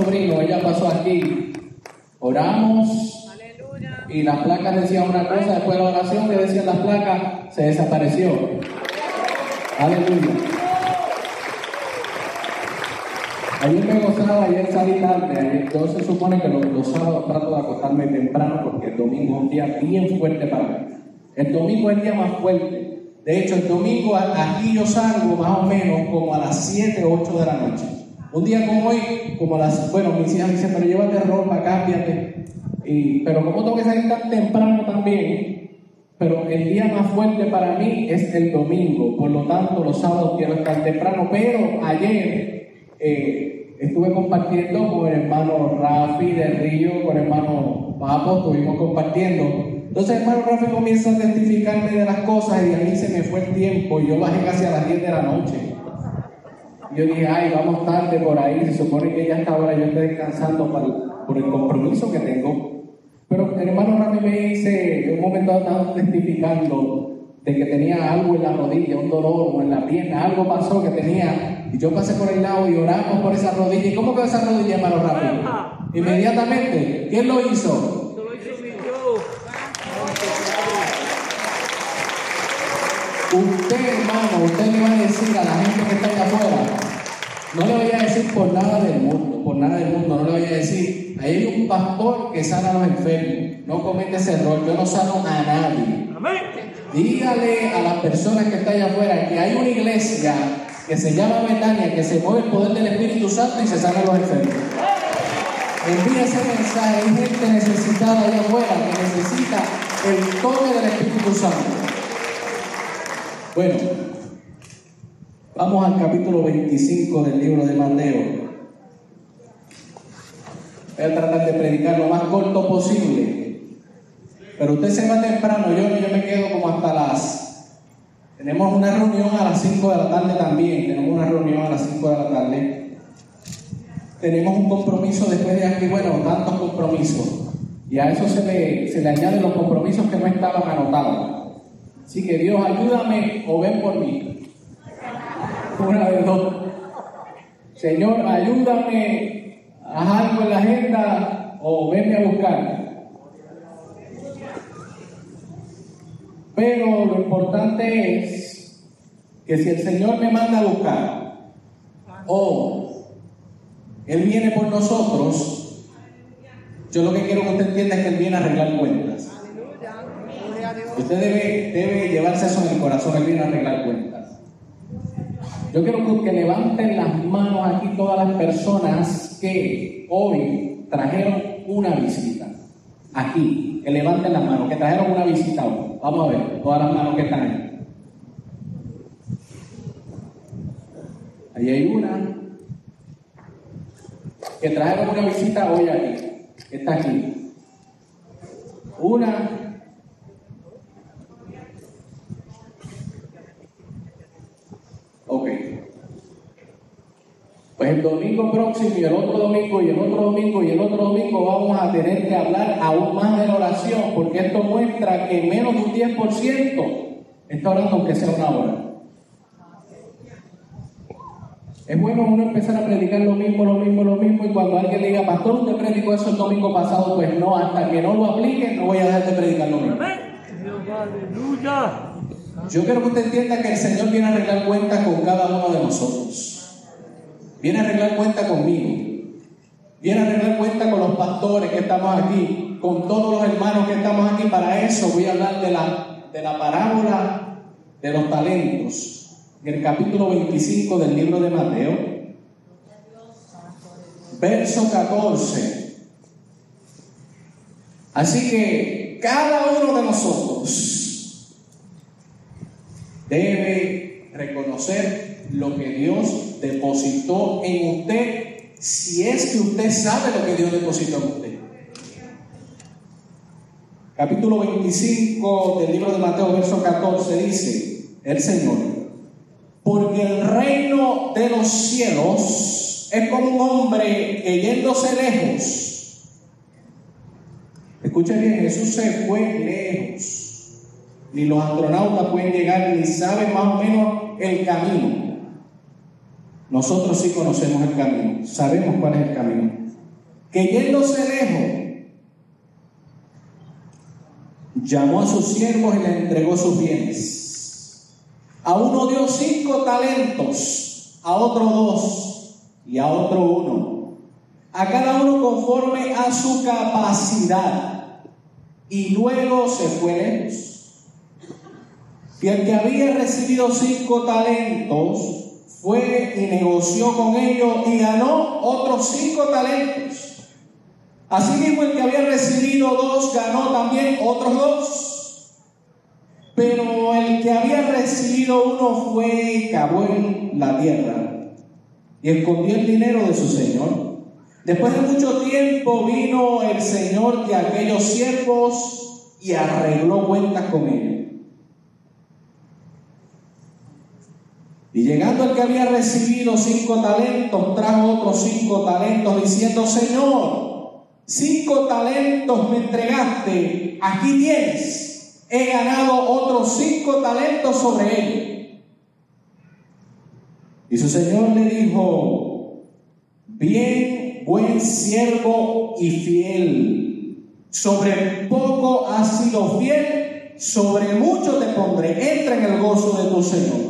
sobrino, ella pasó aquí. Oramos y las placas decían una cosa, después de la oración que decían las placas, se desapareció. Aleluya. Ayer me gozaba, ayer salí tarde, yo se supone que los, los, sábados trato de acostarme temprano porque el domingo es un día bien fuerte para mí. El domingo es el día más fuerte. De hecho, el domingo aquí yo salgo más o menos como a las 7 o 8 de la noche. Un día como hoy, como las, bueno, mis hijas me dicen, pero llévate ropa, cámbiate. Y, pero como tengo que tan temprano también, pero el día más fuerte para mí es el domingo, por lo tanto los sábados quiero estar temprano, pero ayer eh, estuve compartiendo con el hermano Rafi de Río, con el hermano Papo, estuvimos compartiendo. Entonces hermano Rafi comienza a testificarme de las cosas y a mí se me fue el tiempo, y yo bajé casi a las 10 de la noche. Yo dije, ay, vamos tarde por ahí, se supone que ya hasta ahora yo estoy descansando por el compromiso que tengo. Pero el hermano Rami me dice, en un momento estaba testificando de que tenía algo en la rodilla, un dolor o en la pierna, algo pasó que tenía. Y yo pasé por el lado y oramos por esa rodilla. ¿Y cómo quedó esa rodilla, hermano Rami? Inmediatamente, ¿quién lo hizo? Usted, hermano, usted le va a decir a la gente que está allá afuera, no le voy a decir por nada del mundo, por nada del mundo, no le voy a decir, ahí hay un pastor que sana a los enfermos, no comete ese error, yo no sano a nadie. Dígale a las personas que están allá afuera que hay una iglesia que se llama Betania, que se mueve el poder del Espíritu Santo y se sana a los enfermos. Envía ese mensaje, hay gente necesitada allá afuera que necesita el toque del Espíritu Santo. Bueno, vamos al capítulo 25 del libro de Mateo. Voy a tratar de predicar lo más corto posible. Pero usted se va temprano, yo, yo me quedo como hasta las... Tenemos una reunión a las 5 de la tarde también, tenemos una reunión a las 5 de la tarde. Tenemos un compromiso después de aquí, bueno, tantos compromisos. Y a eso se le, se le añaden los compromisos que no estaban anotados. Así que Dios, ayúdame o ven por mí. Una de dos. Señor, ayúdame, haz algo en la agenda o venme a buscar. Pero lo importante es que si el Señor me manda a buscar o Él viene por nosotros, yo lo que quiero que usted entienda es que Él viene a arreglar cuentas. Usted debe, debe llevarse eso en el corazón, Él viene a arreglar cuentas. Yo quiero que levanten las manos aquí todas las personas que hoy trajeron una visita. Aquí, que levanten las manos, que trajeron una visita hoy. Vamos a ver, todas las manos que están ahí. Ahí hay una que trajeron una visita hoy aquí. Está aquí. Una Ok. Pues el domingo próximo y el otro domingo y el otro domingo y el otro domingo vamos a tener que hablar aún más de la oración, porque esto muestra que menos de un 10% está orando aunque sea una hora. Es bueno uno empezar a predicar lo mismo, lo mismo, lo mismo, y cuando alguien diga, pastor, usted predicó eso el domingo pasado, pues no, hasta que no lo aplique, no voy a dejar de predicar lo mismo. Aleluya. Yo quiero que usted entienda que el Señor viene a arreglar cuenta con cada uno de nosotros. Viene a arreglar cuenta conmigo. Viene a arreglar cuenta con los pastores que estamos aquí, con todos los hermanos que estamos aquí. Para eso voy a hablar de la, de la parábola de los talentos. En el capítulo 25 del libro de Mateo. verso 14. Así que cada uno de nosotros debe reconocer lo que Dios depositó en usted, si es que usted sabe lo que Dios depositó en usted. Capítulo 25 del libro de Mateo, verso 14 dice el Señor, porque el reino de los cielos es como un hombre que yéndose lejos, Escucha bien, Jesús se fue lejos. Ni los astronautas pueden llegar, ni saben más o menos el camino. Nosotros sí conocemos el camino, sabemos cuál es el camino. Que yéndose lejos, llamó a sus siervos y le entregó sus bienes. A uno dio cinco talentos, a otro dos y a otro uno. A cada uno conforme a su capacidad y luego se fue lejos. Y el que había recibido cinco talentos fue y negoció con ellos y ganó otros cinco talentos. Asimismo, el que había recibido dos ganó también otros dos. Pero el que había recibido uno fue y cavó en la tierra y escondió el dinero de su señor. Después de mucho tiempo vino el Señor de aquellos siervos y arregló cuentas con ellos. Y llegando el que había recibido cinco talentos, trajo otros cinco talentos, diciendo, Señor, cinco talentos me entregaste, aquí tienes, he ganado otros cinco talentos sobre él. Y su Señor le dijo, bien buen siervo y fiel. Sobre poco has sido fiel, sobre mucho te pondré. Entra en el gozo de tu Señor.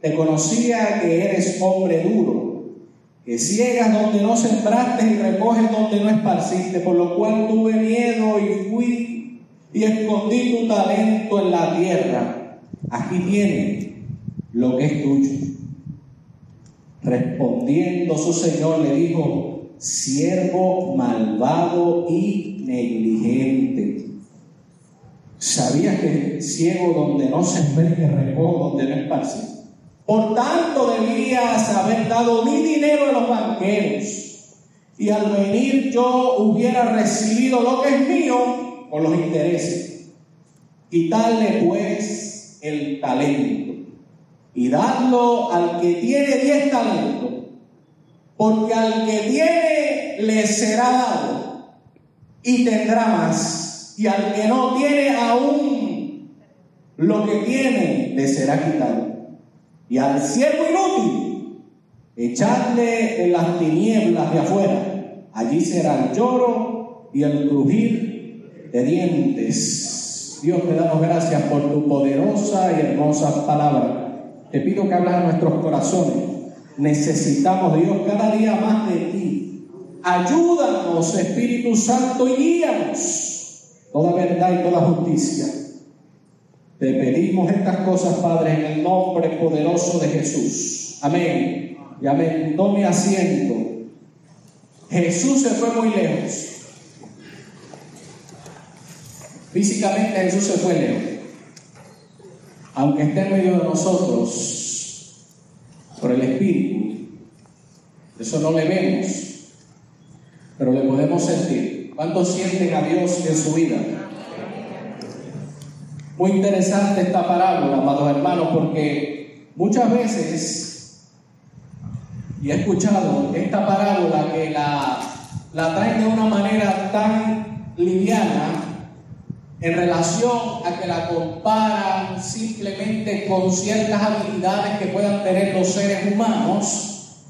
te conocía que eres hombre duro, que ciegas donde no sembraste y recoges donde no esparciste, por lo cual tuve miedo y fui y escondí tu talento en la tierra. Aquí tiene lo que es tuyo. Respondiendo su Señor le dijo, siervo malvado y negligente. ¿Sabías que ciego donde no se ve que recojo, donde no esparce? Por tanto, debías haber dado mi dinero a los banqueros. Y al venir yo hubiera recibido lo que es mío con los intereses. Quitarle pues el talento y darlo al que tiene diez talentos porque al que tiene le será dado y tendrá más. Y al que no tiene aún lo que tiene le será quitado. Y al siervo inútil, echarle en las tinieblas de afuera. Allí será el lloro y el crujir de dientes. Dios te damos gracias por tu poderosa y hermosa palabra. Te pido que hables a nuestros corazones Necesitamos, Dios, cada día más de ti. Ayúdanos, Espíritu Santo, y guíanos toda verdad y toda justicia. Te pedimos estas cosas, Padre, en el nombre poderoso de Jesús. Amén. Y amén. Tome asiento. Jesús se fue muy lejos. Físicamente Jesús se fue lejos. Aunque esté en medio de nosotros, por el Espíritu. Eso no le vemos, pero le podemos sentir. ¿Cuántos sienten a Dios en su vida? Muy interesante esta parábola, amados hermanos, porque muchas veces, y he escuchado esta parábola que la, la traen de una manera tan liviana, en relación a que la comparan simplemente con ciertas habilidades que puedan tener los seres humanos.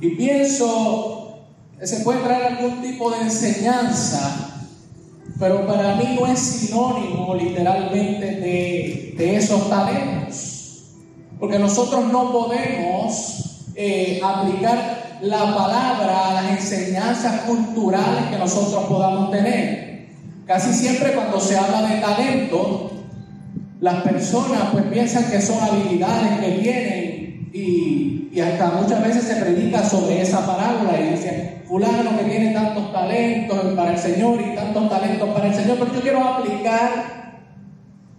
Y pienso se puede traer algún tipo de enseñanza, pero para mí no es sinónimo literalmente de, esos talentos. Porque nosotros no podemos eh, aplicar la palabra a las enseñanzas culturales que nosotros podamos tener. Casi siempre cuando se habla de talento, las personas pues piensan que son habilidades que tienen y, y hasta muchas veces se predica sobre esa parábola y dicen, fulano que tiene tantos talentos para el Señor y tantos talentos para el Señor, pero yo quiero aplicar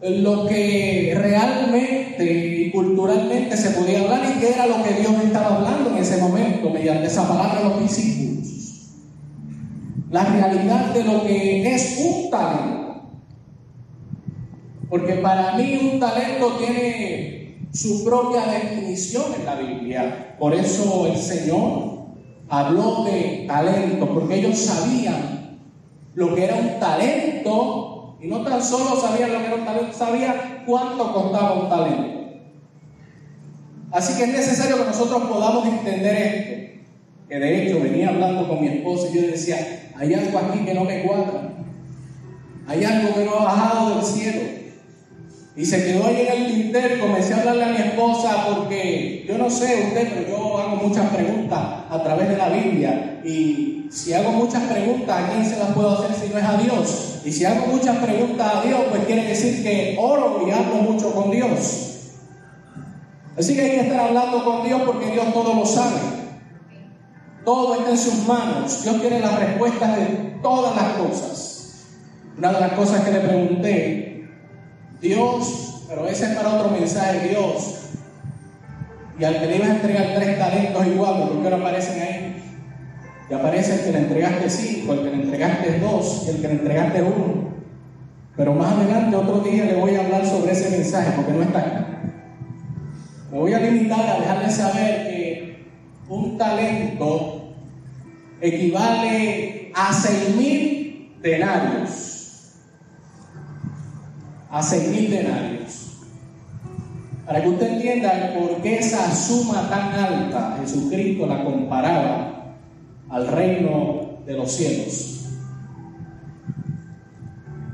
lo que realmente y culturalmente se podía hablar y que era lo que Dios estaba hablando en ese momento mediante esa palabra a los discípulos. La realidad de lo que es un talento. Porque para mí un talento tiene su propia definición en la Biblia. Por eso el Señor habló de talento, porque ellos sabían lo que era un talento y no tan solo sabían lo que era un talento, sabían cuánto costaba un talento. Así que es necesario que nosotros podamos entender esto. Que de hecho venía hablando con mi esposa y yo decía, hay algo aquí que no me cuadra. Hay algo que no ha bajado del cielo. Y se quedó ahí en el tintero y comencé a hablarle a mi esposa porque yo no sé usted, pero yo hago muchas preguntas a través de la Biblia. Y si hago muchas preguntas, ¿a quién se las puedo hacer si no es a Dios? Y si hago muchas preguntas a Dios, pues quiere decir que oro y hablo mucho con Dios. Así que hay que estar hablando con Dios porque Dios todo lo sabe. Todo está en sus manos. Dios tiene las respuestas de todas las cosas. Una de las cosas que le pregunté Dios, pero ese es para otro mensaje, Dios. Y al que le ibas a entregar tres talentos iguales, ¿por qué no aparecen ahí? Y aparece el que le entregaste cinco, el que le entregaste dos, el que le entregaste uno. Pero más adelante, otro día, le voy a hablar sobre ese mensaje, porque no está acá. Me voy a limitar a dejarle saber que un talento equivale a seis mil denarios a seis mil denarios. Para que usted entienda por qué esa suma tan alta Jesucristo la comparaba al reino de los cielos.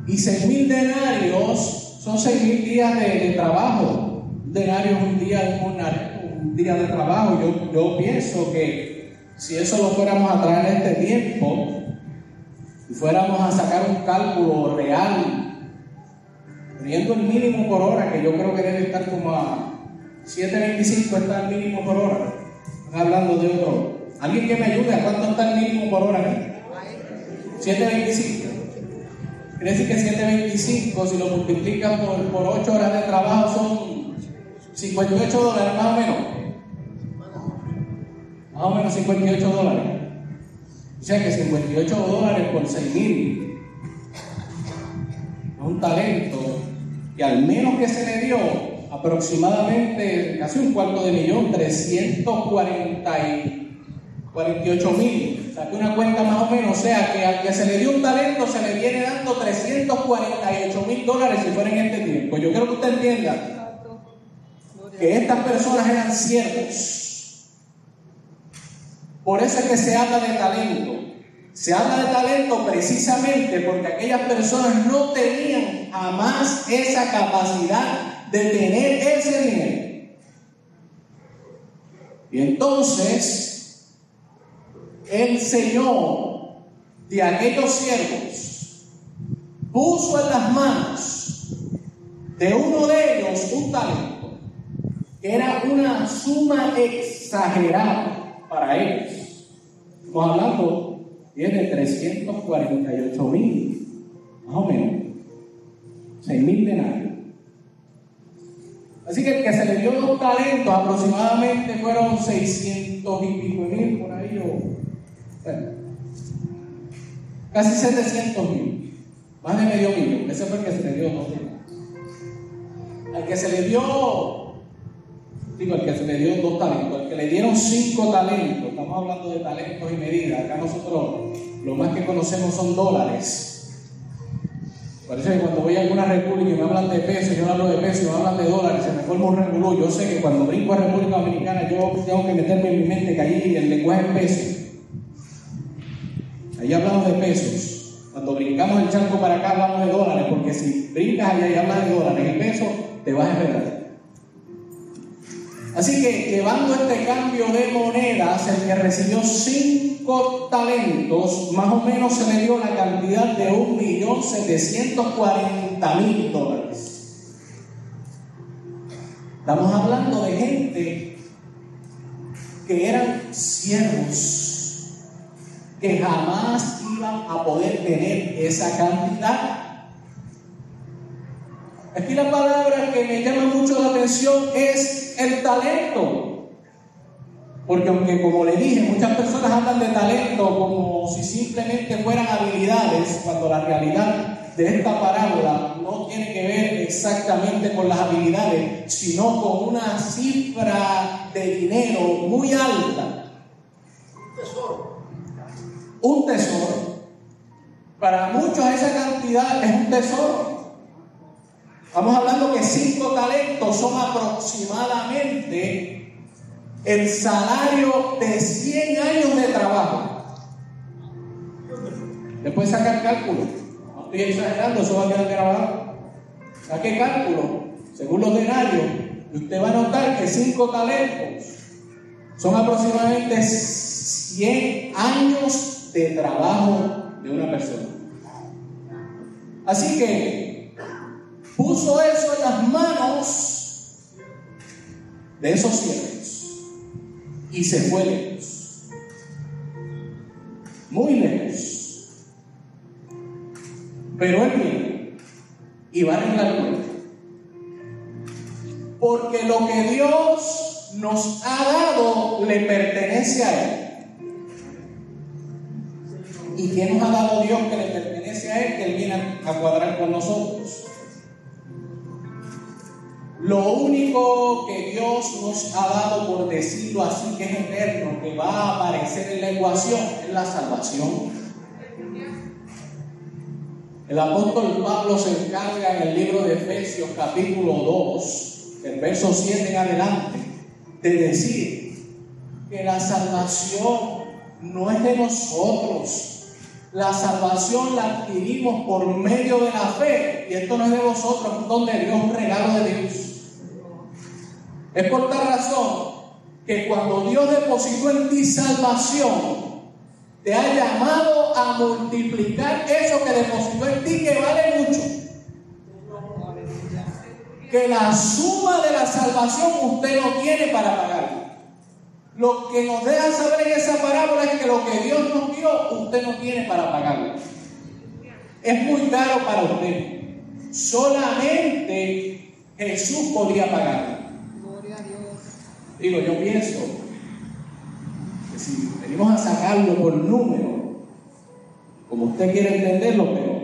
Y seis mil denarios son seis mil días de, trabajo. Un denario es un día, un, día de trabajo. Yo, yo pienso que si eso lo fuéramos a traer en este tiempo y fuéramos a sacar un cálculo real Viendo el mínimo por hora, que yo creo que debe estar como a 7.25 está el mínimo por hora. Están hablando de otro. ¿Alguien que me ayude? ¿A cuánto está el mínimo por hora? 7.25. Quiere decir que 7.25, si lo multiplicas por, por 8 horas de trabajo, son 58 dólares más o menos. Más o menos 58 dólares. O sea que 58 dólares por 6.000 es un talento y al menos que se le dio aproximadamente casi un cuarto de millón, 348 mil. Saqué una cuenta más o menos, o sea que al que se le dio un talento se le viene dando 348 mil dólares si fuera en este tiempo. Yo quiero que usted entienda que estas personas eran siervos. Por eso es que se habla de talento. Se habla de talento precisamente porque aquellas personas no tenían jamás esa capacidad de tener ese dinero. Y entonces el Señor de aquellos siervos puso en las manos de uno de ellos un talento que era una suma exagerada para ellos. Estamos hablando tiene 348 mil, más o menos, 6 mil denarios. Así que el que se le dio dos talentos aproximadamente fueron 600 y pico mil por ahí, o bueno, casi 700 mil, más de medio millón. Ese fue el que se le dio dos talentos. Al que se le dio digo, el que se le dio dos talentos, el que le dieron cinco talentos, estamos hablando de talentos y medidas, acá nosotros lo más que conocemos son dólares. Parece que cuando voy a alguna república y me hablan de pesos, yo hablo de pesos, me hablan de dólares, se me forma un regulo. Yo sé que cuando brinco a República Dominicana, yo tengo que meterme en mi mente que ahí el lenguaje es peso. Ahí hablamos de pesos. Cuando brincamos el charco para acá hablamos de dólares, porque si brincas allá y hablas de dólares y pesos, te vas a enredar. Así que llevando este cambio de monedas, el que recibió cinco talentos, más o menos se le dio la cantidad de 1.740.000 dólares. Estamos hablando de gente que eran siervos, que jamás iban a poder tener esa cantidad Aquí la palabra que me llama mucho la atención es el talento. Porque aunque como le dije, muchas personas hablan de talento como si simplemente fueran habilidades, cuando la realidad de esta parábola no tiene que ver exactamente con las habilidades, sino con una cifra de dinero muy alta. Un tesoro. Un tesoro. Para muchos esa cantidad es un tesoro. Estamos hablando que cinco talentos son aproximadamente el salario de 100 años de trabajo. Después sacar cálculo. No estoy exagerando, eso va a quedar grabado. Saque cálculo. Según los denarios, usted va a notar que cinco talentos son aproximadamente 100 años de trabajo de una persona. Así que puso eso en las manos de esos siervos y se fue lejos, muy lejos. Pero él viene y va a arreglar cuenta. Porque lo que Dios nos ha dado le pertenece a Él. ¿Y quién nos ha dado Dios que le pertenece a Él? Que Él viene a cuadrar con nosotros. Lo único que Dios nos ha dado, por decirlo así, que es eterno, que va a aparecer en la ecuación, es la salvación. El apóstol Pablo se encarga en el libro de Efesios capítulo 2, el verso 7 en adelante, de decir que la salvación no es de nosotros, la salvación la adquirimos por medio de la fe. Y esto no es de vosotros, es un don de Dios, un regalo de Dios. Es por tal razón que cuando Dios depositó en ti salvación, te ha llamado a multiplicar eso que depositó en ti, que vale mucho. Que la suma de la salvación usted no tiene para pagar. Lo que nos deja saber en esa parábola es que lo que Dios nos dio, usted no tiene para pagarlo. Es muy caro para usted. Solamente Jesús podía pagarlo. Digo, yo pienso que si venimos a sacarlo por número, como usted quiere entenderlo, pero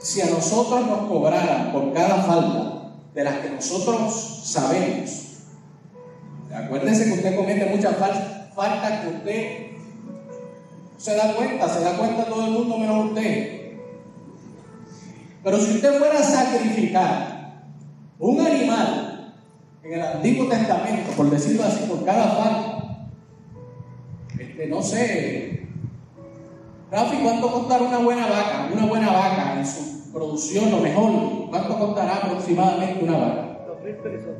si a nosotros nos cobraran por cada falta de las que nosotros sabemos, acuérdense que usted comete muchas faltas que usted se da cuenta, se da cuenta todo el mundo menos usted. Pero si usted fuera a sacrificar un animal en el Antiguo Testamento, por decirlo así, por cada falta, este, no sé, Rafi, ¿cuánto costará una buena vaca? Una buena vaca en su producción, lo mejor, ¿cuánto costará aproximadamente una vaca? Dos mil pesos.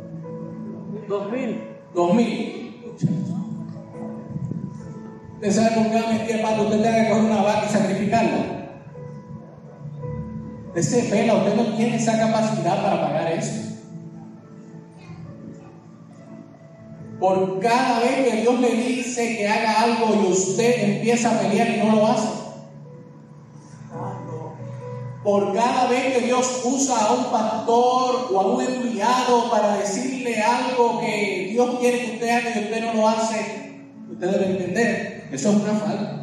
Dos mil. Dos mil. ¿Usted sabe con qué metida para usted tenga que coger una vaca y sacrificarla? Usted se pela, usted no tiene esa capacidad para pagar eso. Por cada vez que Dios le dice que haga algo y usted empieza a pelear y no lo hace. Por cada vez que Dios usa a un pastor o a un empleado para decirle algo que Dios quiere que usted haga y usted no lo hace, usted debe entender, eso es una falta.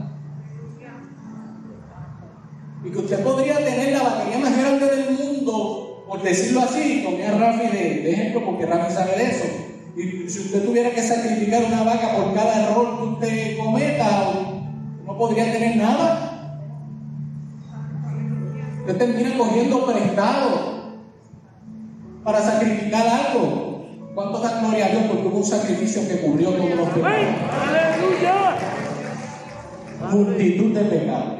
Y que usted podría tener la batería más grande del mundo, por decirlo así, tomé a Rafi de, de ejemplo porque Rafi sabe de eso y si usted tuviera que sacrificar una vaca por cada error que usted cometa, no podría tener nada. Usted termina cogiendo prestado para sacrificar algo. ¿Cuánto da gloria a Dios porque hubo un sacrificio que cubrió todos los pecados? ¡Aleluya! multitud de pecados.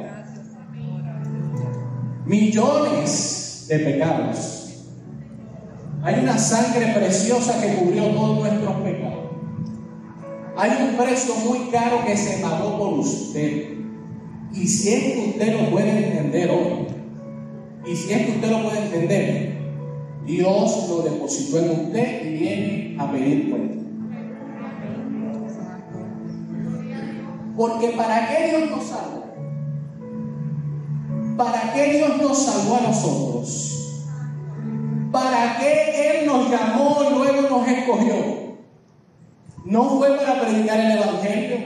Millones de pecados. Hay una sangre preciosa que cubrió todos nuestros pecados. Hay un precio muy caro que se pagó por usted. Y si es que usted lo puede entender hoy, y si es que usted lo puede entender, Dios lo depositó en usted y viene a pedir cuenta. Porque ¿para qué Dios nos salvó? ¿Para qué Dios nos salvó a nosotros? ¿Para qué Él nos llamó y luego nos escogió? No fue para predicar el Evangelio.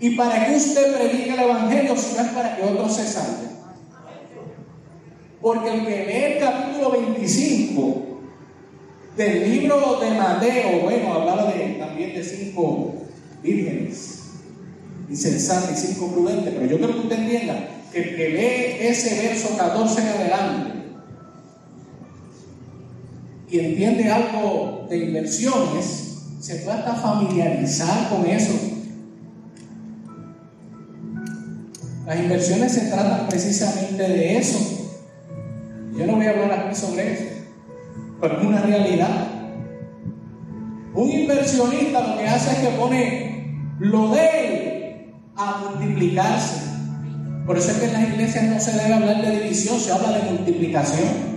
¿Y para qué usted predica el Evangelio si no es para que otros se salven? Porque el que lee el capítulo 25 del libro de Mateo, bueno, hablaba de, también de cinco vírgenes insensatas y cinco prudentes, pero yo creo que usted entienda que el que lee ese verso 14 en adelante y entiende algo de inversiones, se hasta familiarizar con eso. Las inversiones se tratan precisamente de eso. Yo no voy a hablar aquí sobre eso, pero es una realidad. Un inversionista lo que hace es que pone lo de él a multiplicarse. Por eso es que en las iglesias no se debe hablar de división, se habla de multiplicación.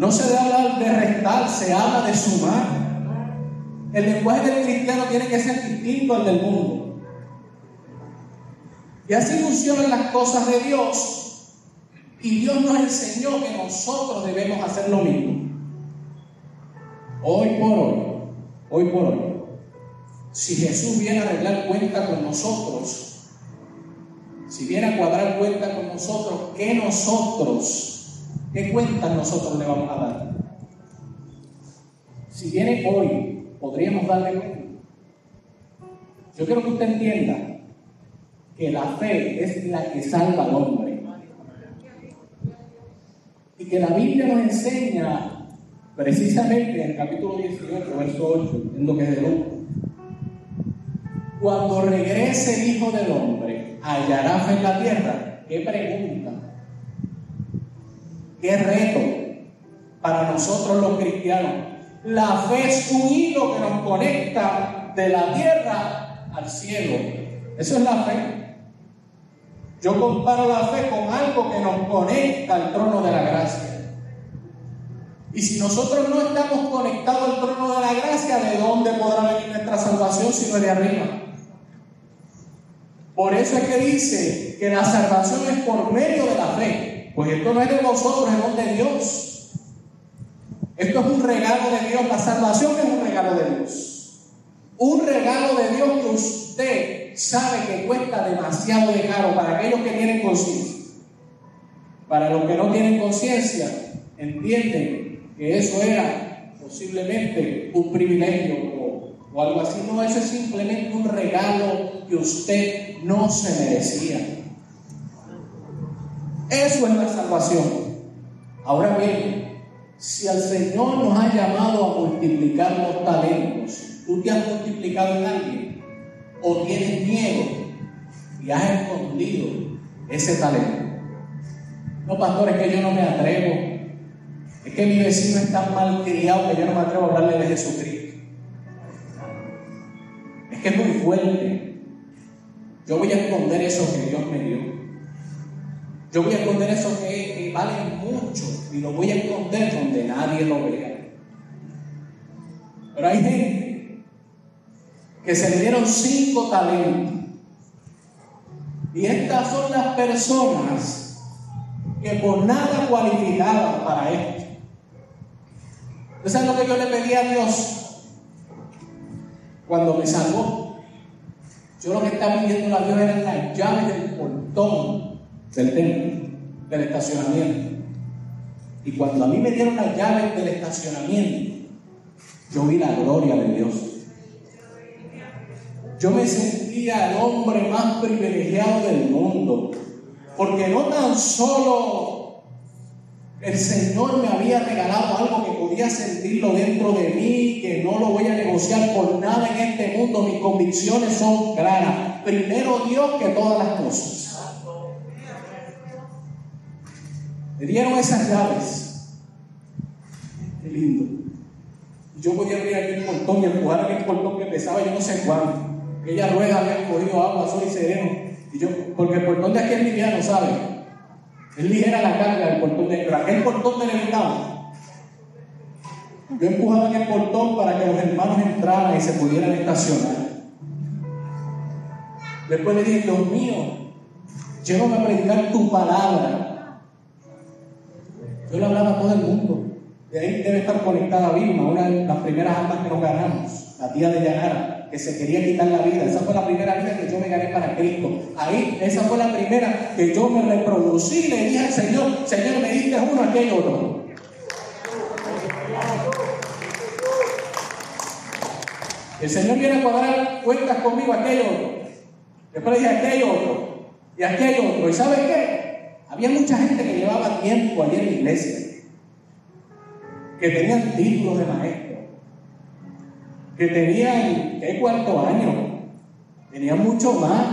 No se debe hablar de restar, se habla de sumar. El lenguaje del cristiano tiene que ser distinto al del mundo. Y así funcionan las cosas de Dios. Y Dios nos enseñó que nosotros debemos hacer lo mismo. Hoy por hoy, hoy por hoy, si Jesús viene a arreglar cuenta con nosotros, si viene a cuadrar cuenta con nosotros, ¿qué nosotros, qué cuentas nosotros le vamos a dar? Si viene hoy, podríamos darle cuenta. Yo quiero que usted entienda que la fe es la que salva al hombre. Y que la Biblia nos enseña precisamente en el capítulo 18, verso 8, en lo que es de Lucas. Cuando regrese el Hijo del Hombre, ¿hallará fe en la tierra? ¿Qué pregunta? ¿Qué reto para nosotros los cristianos? La fe es un hilo que nos conecta de la tierra al cielo. Eso es la fe. Yo comparo la fe con algo que nos conecta al trono de la gracia. Y si nosotros no estamos conectados al trono de la gracia, ¿de dónde podrá venir nuestra salvación si no de arriba? Por eso es que dice que la salvación es por medio de la fe. Pues esto no es de vosotros, es de Dios. Esto es un regalo de Dios. La salvación es un regalo de Dios. Un regalo de Dios que usted sabe que cuesta demasiado de caro para aquellos que tienen conciencia. Para los que no tienen conciencia, entienden que eso era posiblemente un privilegio o, o, algo así. No, eso es simplemente un regalo que usted no se merecía. Eso es la salvación. Ahora bien, si el Señor nos ha llamado a multiplicar los talentos, tú te has multiplicado en alguien o tienes miedo y has escondido ese talento. No, pastor, es que yo no me atrevo. Es que mi vecino es tan mal criado que yo no me atrevo a hablarle de Jesucristo. Es que es muy fuerte. Yo voy a esconder eso que Dios me dio. Yo voy a esconder eso que, que vale mucho y lo voy a esconder donde nadie lo vea. Pero hay gente que se le dieron cinco talentos. Y estas son las personas que por nada cualificaban para esto. ¿Usted sabe lo que yo le pedí a Dios cuando me salvó? Yo lo que estaba pidiendo a Dios era la llave del portón del templo, del estacionamiento. Y cuando a mí me dieron las llaves del estacionamiento, yo vi la gloria de Dios. Yo me sentía el hombre más privilegiado del mundo, porque no tan solo El Señor me había regalado algo que podía sentirlo dentro de mí, que no lo voy a negociar por nada en este mundo. Mis convicciones son claras. Primero Dios que todas las cosas. Me dieron esas llaves. Qué lindo. Yo podía abrir aquel portón y empujar aquel portón que pesaba yo no sé cuánto. Aquella rueda había cogido agua, sol y sereno. Y yo, porque el portón de aquí es liviano, ¿sabe? Es ligera la carga del portón de pero aquel portón me levantaba. Yo empujaba aquel portón para que los hermanos entraran y se pudieran estacionar. Después le dije, Dios mío, llévame a predicar tu palabra. Yo le hablaba a todo el mundo. De ahí debe estar conectada Vilma, una de las primeras almas que nos ganamos, la tía de Yanara, que se quería quitar la vida. Esa fue la primera vida que yo me gané para Cristo. Ahí, esa fue la primera que yo me reproducí le dije al Señor, Señor, me diste uno, aquello otro. El Señor viene a cuadrar cuentas conmigo, aquello otro. Después le dije aquello otro. Y aquello otro. ¿Y sabe qué? Había mucha gente que llevaba tiempo allí en la iglesia que tenían títulos de maestro, que tenían, ¿qué cuarto año? Tenían mucho más,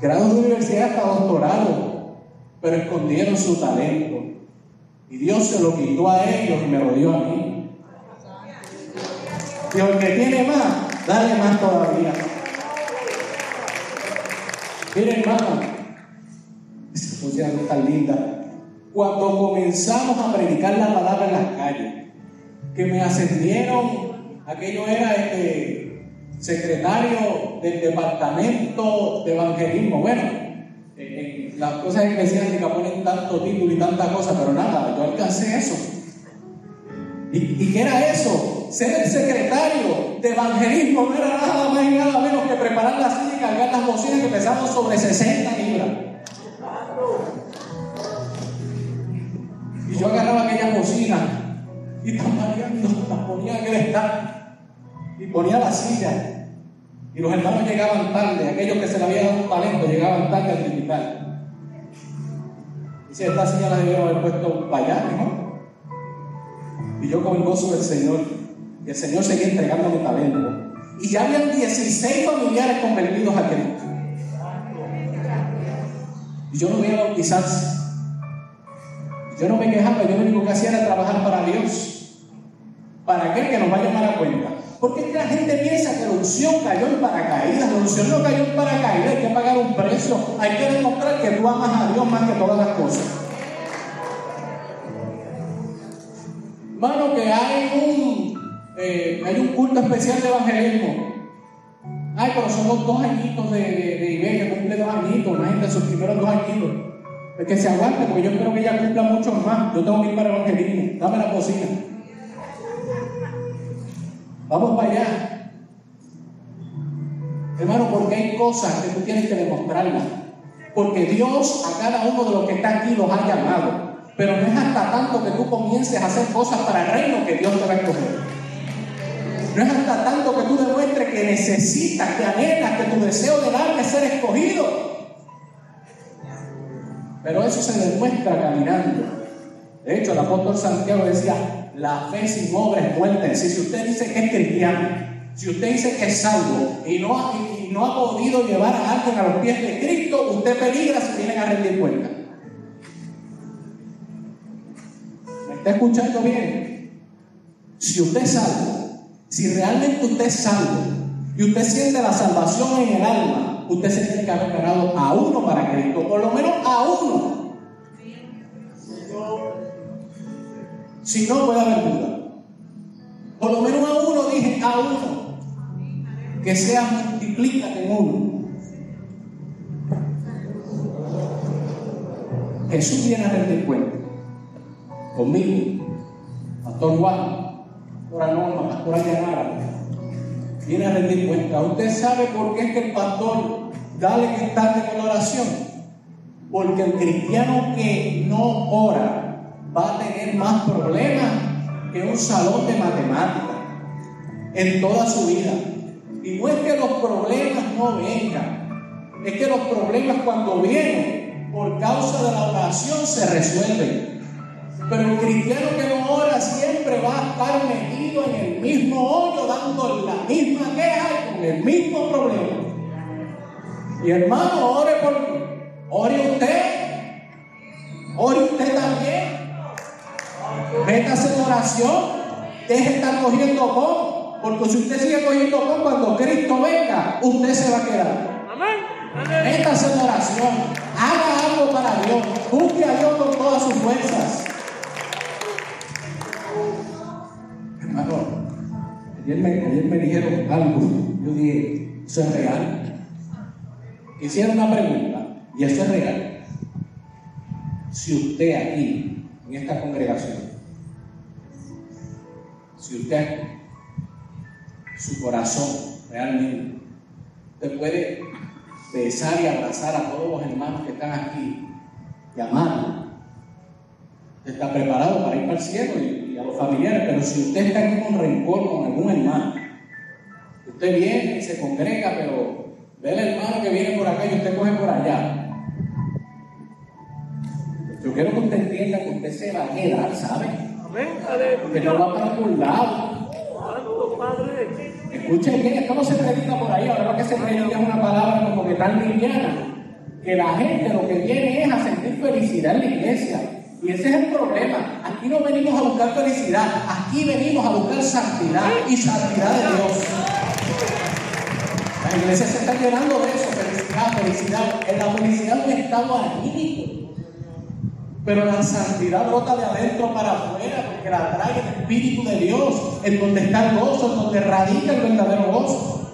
grados de universidad hasta doctorado, pero escondieron su talento. Y Dios se lo quitó a ellos y me lo dio a mí. Y el que tiene más, dale más todavía. Miren, hermano, tan linda cuando comenzamos a predicar la palabra en las calles, que me ascendieron, aquello era este secretario del departamento de evangelismo. Bueno, las cosas eclesiásticas ponen tanto título y tanta cosa, pero nada, yo alcancé eso. ¿Y, ¿Y qué era eso? Ser el secretario de evangelismo no era nada más y nada menos que preparar la silla y cargar las bocinas que pesaban sobre 60 libras. Y yo agarraba aquella bocina y tambaleando, ponía en el estar y ponía la silla. Y los hermanos llegaban tarde, aquellos que se le había dado un talento llegaban tarde al. Y si esta silla la debieron haber puesto para allá, ¿no? Y yo con el gozo del Señor, y el Señor seguía entregando mi talento. Y ya habían 16 familiares convertidos a Cristo. Y yo no voy a bautizarse. Yo no me quejaba, yo lo único que hacía era trabajar para Dios. ¿Para aquel que nos va a llamar a cuenta? Porque la gente piensa que la unción cayó en paracaídas. La unción no cayó en paracaídas, hay que pagar un precio. Hay que demostrar que tú amas a Dios más que todas las cosas. Hermano, que hay un, eh, hay un culto especial de evangelismo. Ay, pero son los dos añitos de, de, de Iberia, cumple dos añitos, una gente sus primeros dos añitos. Es que se aguante, porque yo espero que ella cumpla mucho más. Yo tengo que ir para evangelismo. Dame la cocina. Vamos para allá. Hermano, porque hay cosas que tú tienes que demostrarlas. Porque Dios a cada uno de los que está aquí los ha llamado. Pero no es hasta tanto que tú comiences a hacer cosas para el reino que Dios te va a escoger. No es hasta tanto que tú demuestres que necesitas, que anhelas, que tu deseo de darle ser escogido. Pero eso se demuestra caminando. De hecho, el apóstol Santiago decía, la fe sin obra es muerte. Si usted dice que es cristiano, si usted dice que es salvo y no, ha, podido llevar a alguien a los pies de Cristo, usted peligra si tienen a rendir cuenta. ¿Me está escuchando bien? Si usted es salvo, si realmente usted es salvo y usted siente la salvación en el alma, usted se tiene que haber ganado a uno para Cristo, por lo menos a uno. Si no, puede haber duda. Por lo menos a uno, dije, a uno. Que sea multiplícate en uno. Jesús viene a rendir cuenta. Conmigo, Pastor Juan, Pastora Norma, Pastora Yanara, viene a rendir cuenta. Usted sabe por qué es que el pastor dale que tarde con la oración. Porque el cristiano que no ora va a tener más problemas que un salón de matemáticas en toda su vida. Y no es que los problemas no vengan, es que los problemas cuando vienen por causa de la oración se resuelven. Pero el cristiano que no ora siempre va a estar metido en el mismo hoyo, dando la misma queja y con el mismo problema. Y hermano, ore por mí. Ore usted. Ore usted también. Métase en oración. Deje de estar cogiendo con. Porque si usted sigue cogiendo con, cuando Cristo venga, usted se va a quedar. Amén. Métase en oración. Haga algo para Dios. Busque a Dios con todas sus fuerzas. Hermano, ayer me, ayer me dijeron algo. Yo dije, ¿eso es real? Hicieron una pregunta, y eso es real. Si usted aquí, en esta congregación, si usted, su corazón realmente, usted puede besar y abrazar a todos los hermanos que están aquí y amarlos. Está preparado para ir para el cielo y, y a los familiares, pero si usted está aquí con rencor con algún hermano, usted viene y se congrega, pero ve al hermano que viene por acá y usted coge por allá. Yo quiero que usted entienda que usted se va a quedar, ¿sabe? Amén. Que no va para ningún lado. Escuchen bien, esto no se predica por ahí, ahora lo que se predica es una palabra como que tan liviana, que la gente lo que viene es a sentir felicidad en la iglesia. Y ese es el problema. Aquí no venimos a buscar felicidad, aquí venimos a buscar santidad y santidad de Dios. La iglesia se está llenando de eso, felicidad, felicidad. En la felicidad es un estado anímico. Pero la santidad brota de adentro para afuera, porque la trae el Espíritu de Dios, en donde está el gozo, en donde radica el verdadero gozo.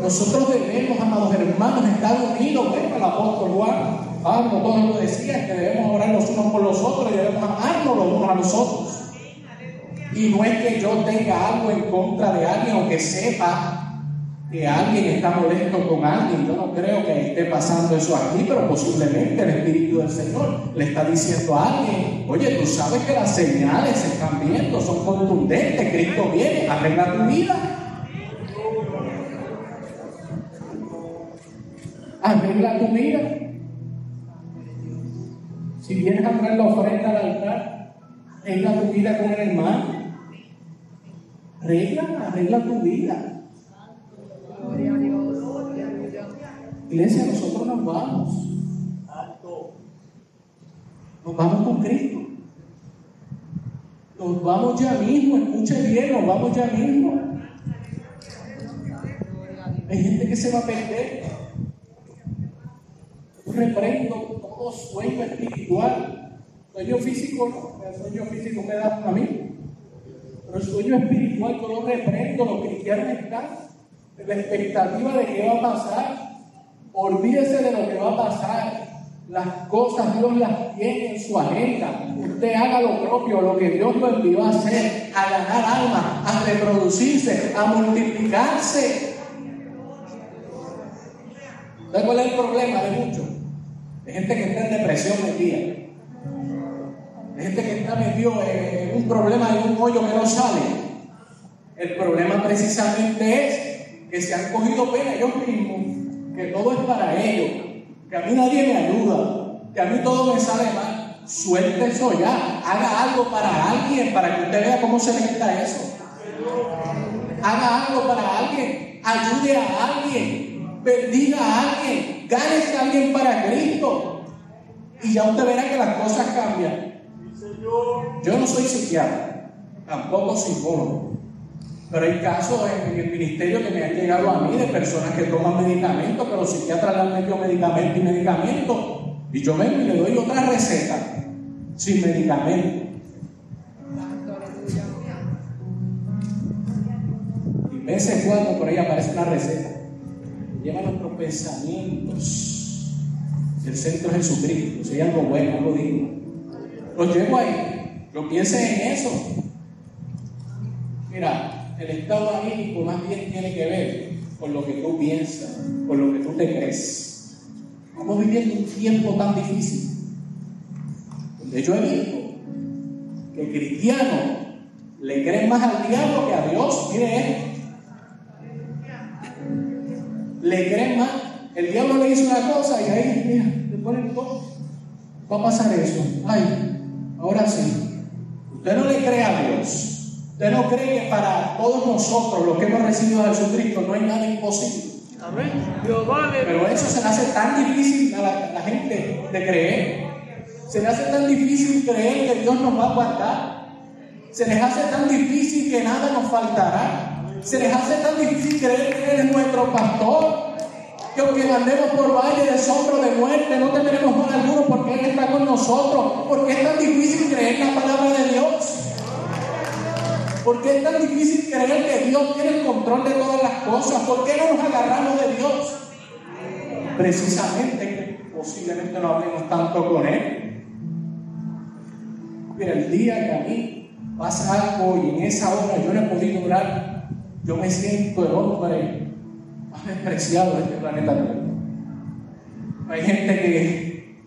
Nosotros debemos, amados hermanos, estar unidos. Bueno, el apóstol Juan, Pablo, todos lo decían, que debemos orar los unos por los otros y debemos amarnos los unos a los otros. Y no es que yo tenga algo en contra de alguien o que sepa que alguien está molesto con alguien. Yo no creo que esté pasando eso aquí, pero posiblemente el Espíritu del Señor le está diciendo a alguien, oye, tú sabes que las señales se están viendo, son contundentes, Cristo viene, arregla tu vida. Arregla tu vida. Si vienes a traer la ofrenda al altar, arregla tu vida con el hermano. Arregla, arregla tu vida. Gloria a Dios. Aleluya. Iglesia, nosotros nos vamos. Nos vamos con Cristo. Nos vamos ya mismo, escuche bien, nos vamos ya mismo. Hay gente que se va a perder. Reprendo todo sueño espiritual. Sueño físico no, el sueño físico me da a mí. Pero el sueño espiritual yo lo reprendo, los cristianos están en la expectativa de qué va a pasar. Olvídese de lo que va a pasar. Las cosas Dios las tiene en su agenda. Usted haga lo propio, lo que Dios lo envió a hacer, a ganar almas, a reproducirse, a multiplicarse. ¿Sabe cuál es el problema de muchos? De gente que está en depresión metida. De gente que está metido en un problema, en un hoyo que no sale. El problema precisamente es que se han cogido pena ellos mismos, que todo es para ellos, que a mí nadie me ayuda, que a mí todo me sale mal. Suelte ya, haga algo para alguien, para que usted vea cómo se le eso. Haga algo para alguien, ayude a alguien, bendiga a alguien, gánese a alguien para Cristo. Y ya usted verá que las cosas cambian. Yo no soy psiquiatra, tampoco psicólogo. Pero hay casos en, el ministerio que me han llegado a mí de personas que toman medicamentos, pero los psiquiatras le han metido medicamento y medicamento. Y yo vengo y le doy otra receta sin medicamento. Y veces cuando por ahí aparece una receta. Lleva nuestros pensamientos. El centro es Jesucristo. Si hay algo bueno, no lo digo. Los llevo ahí. Yo piense en eso. Mira, el estado anímico más bien tiene que ver con lo que tú piensas, con lo que tú te crees. Estamos viviendo un tiempo tan difícil. Donde yo he visto que cristianos le creen más al diablo que a Dios. Mire esto. Le creen más el diablo le hizo una cosa y ahí, mira, le ponen todo. Va a pasar eso. Ay, ahora sí. Usted no le cree a Dios. Usted no cree que para todos nosotros, los que hemos recibido a Jesucristo, no hay nada imposible. Amén. Pero eso se le hace tan difícil a la, la gente de creer. Se le hace tan difícil creer que Dios nos va a guardar. Se les hace tan difícil que nada nos faltará. Se les hace tan difícil creer que Él es nuestro pastor. Que aunque andemos por valle de sombra de muerte, no tendremos mal alguno porque Él está con nosotros. Porque es tan difícil creer la palabra de Dios. Porque es tan difícil creer que Dios tiene el control de todas las cosas. ¿Por qué no nos agarramos de Dios? Precisamente posiblemente no hablemos tanto con Él. Mira, el día que a mí pasa algo y en esa hora yo no he podido orar, yo me siento el hombre más despreciado de este planeta Tierra. Hay gente que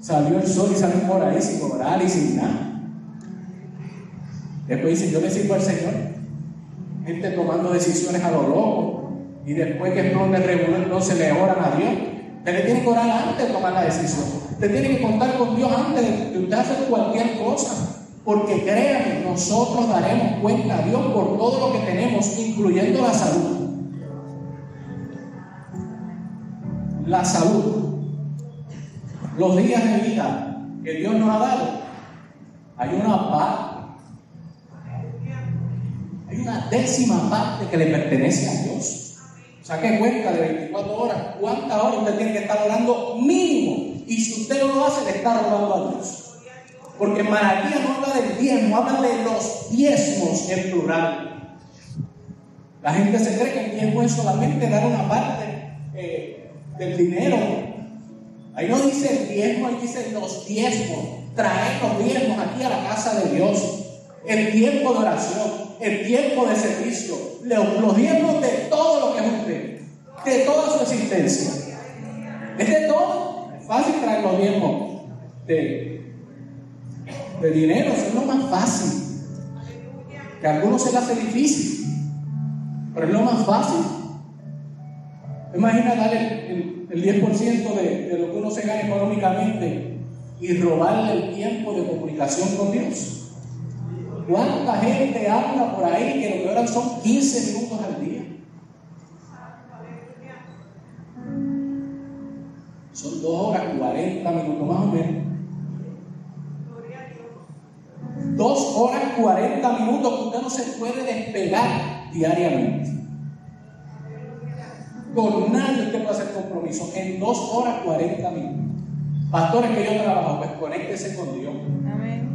salió el sol y salió por ahí sin orar y sin nada. Después dice, yo le sirvo al Señor. Gente tomando decisiones a lo loco. Y después que no le regulan, no se le oran a Dios. Usted le tiene que orar antes de tomar la decisión. Usted tiene que contar con Dios antes de que usted haga cualquier cosa. Porque créanme, nosotros daremos cuenta a Dios por todo lo que tenemos, incluyendo la salud. La salud. Los días de vida que Dios nos ha dado. Hay una parte hay una décima parte que le pertenece a Dios. Saque cuenta de 24 horas. ¿Cuántas horas usted tiene que estar orando mínimo? Y si usted no lo hace, le está robando a Dios. Porque Malaquía no habla del diezmo, habla de los diezmos en plural. La gente se cree que el diezmo es solamente dar una parte eh, del dinero. Ahí no dice el diezmo, ahí dice los diezmos. Traer los diezmos aquí a la casa de Dios. El tiempo de oración, el tiempo de servicio, los, los diezmos de todo lo que es usted, de toda su existencia. Es de todo. Es fácil traer los diezmos de, de dinero, es lo más fácil. Que a algunos se le hace difícil, pero es lo más fácil. Imagina darle el, el 10% de, de lo que uno se gana económicamente y robarle el tiempo de comunicación con Dios. ¿Cuánta gente habla por ahí que lo que oran son 15 minutos al día? Son 2 horas 40 minutos más o menos. 2 horas 40 minutos que usted no se puede despegar diariamente. Con nadie usted puede hacer compromiso en 2 horas 40 minutos. Pastores que yo trabajo, pues conéctese con Dios. Amén.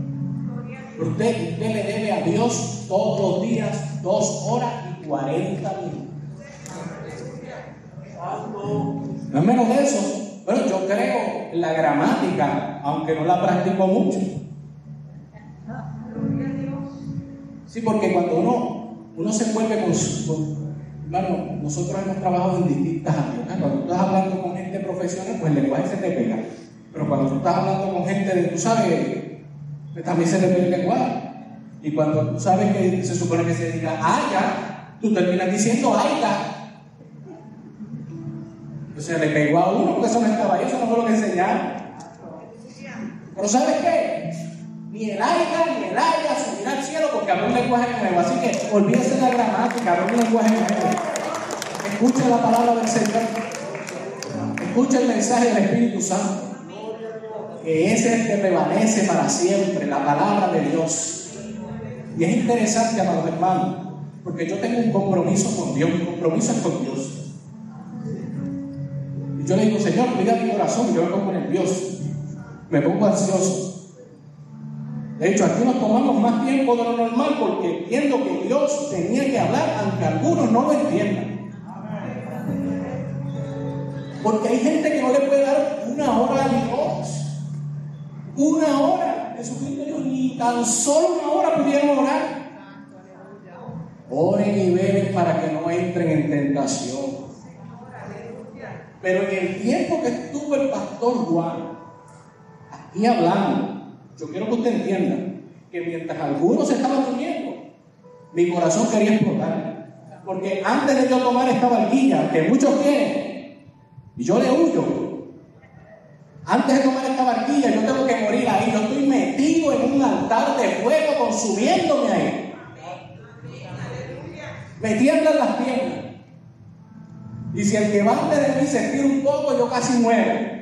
Usted, usted le debe a Dios todos los días 2 horas y 40 minutos. No es menos de eso. Pero yo creo en la gramática, aunque no la practico mucho. Sí, porque cuando uno, uno se vuelve con, con- hermano, nosotros hemos trabajado en distintas áreas. Cuando tú estás hablando con gente profesional, pues el lenguaje se te pega. Pero cuando tú estás hablando con gente de, tú sabes, también se le pega el lenguaje. Y cuando tú sabes que se supone que se diga haya, tú terminas diciendo haya. O sea, le pegó a uno porque eso no estaba ahí, eso no fue lo que enseñaron. Pero ¿sabes qué? Ni el aiga ni el haya subirá al cielo porque habrá un lenguaje nuevo. Así que olvídese de la gramática, habrá un lenguaje nuevo. Escucha la palabra del Señor. Escucha el mensaje del Espíritu Santo. Que ese es el que prevalece para siempre, la palabra de Dios. Y es interesante, amados hermanos, porque yo tengo un compromiso con Dios, mi compromiso es con Dios. Y yo le digo, Señor, cuida mi corazón, yo me pongo nervioso, me pongo ansioso. De hecho, aquí nos tomamos más tiempo de lo normal porque entiendo que Dios tenía que hablar, aunque algunos no lo entiendan. Porque hay gente que no le puede dar una hora a Dios. Una hora. Jesucristo dijo, ni tan solo una hora pudieron orar. Oren y velen para que no entren en tentación. Pero en el tiempo que estuvo el pastor Juan aquí hablando, yo quiero que usted entienda que mientras algunos estaban durmiendo, mi corazón quería explotar. Porque antes de yo tomar esta barquilla, que muchos quieren, y yo le huyo, antes de tomar esta barquilla, yo tengo que morir ahí. Yo estoy metido en un altar de fuego consumiéndome ahí. Me tiemblan las piernas. Y si el que va antes de mí se tira un poco, yo casi muero.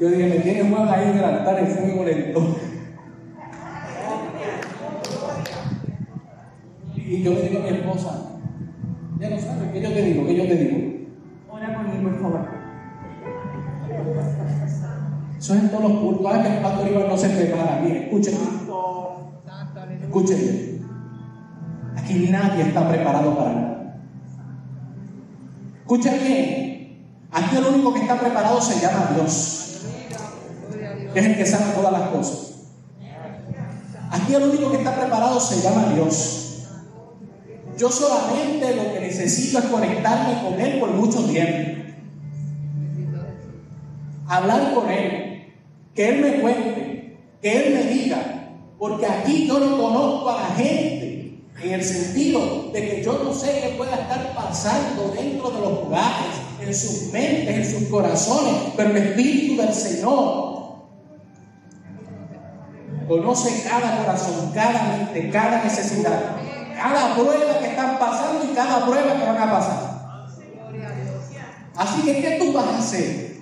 Yo dije, me tiene mal ahí en el altar de fuego lento. Y yo le digo a mi esposa, ya no sabes, ¿qué yo te digo? ¿Qué yo te digo? Ora conmigo, por favor. Eso es en todos los cultos. Ah, que el pastor Iván no se prepara. Mire, escuchen, escuchen. Aquí nadie está preparado para nada. Escuchen bien. Aquí el único que está preparado se llama Dios. Que es el que sabe todas las cosas. Aquí el único que está preparado se llama Dios. Yo solamente lo que necesito es conectarme con Él por mucho tiempo. Hablar con Él, que Él me cuente, que Él me diga, porque aquí yo no conozco a la gente en el sentido de que yo no sé qué pueda estar pasando dentro de los hogares, en sus mentes, en sus corazones, pero el Espíritu del Señor conoce cada corazón, cada mente, cada necesidad, cada prueba que están pasando y cada prueba que van a pasar. Así que, ¿qué tú vas a hacer?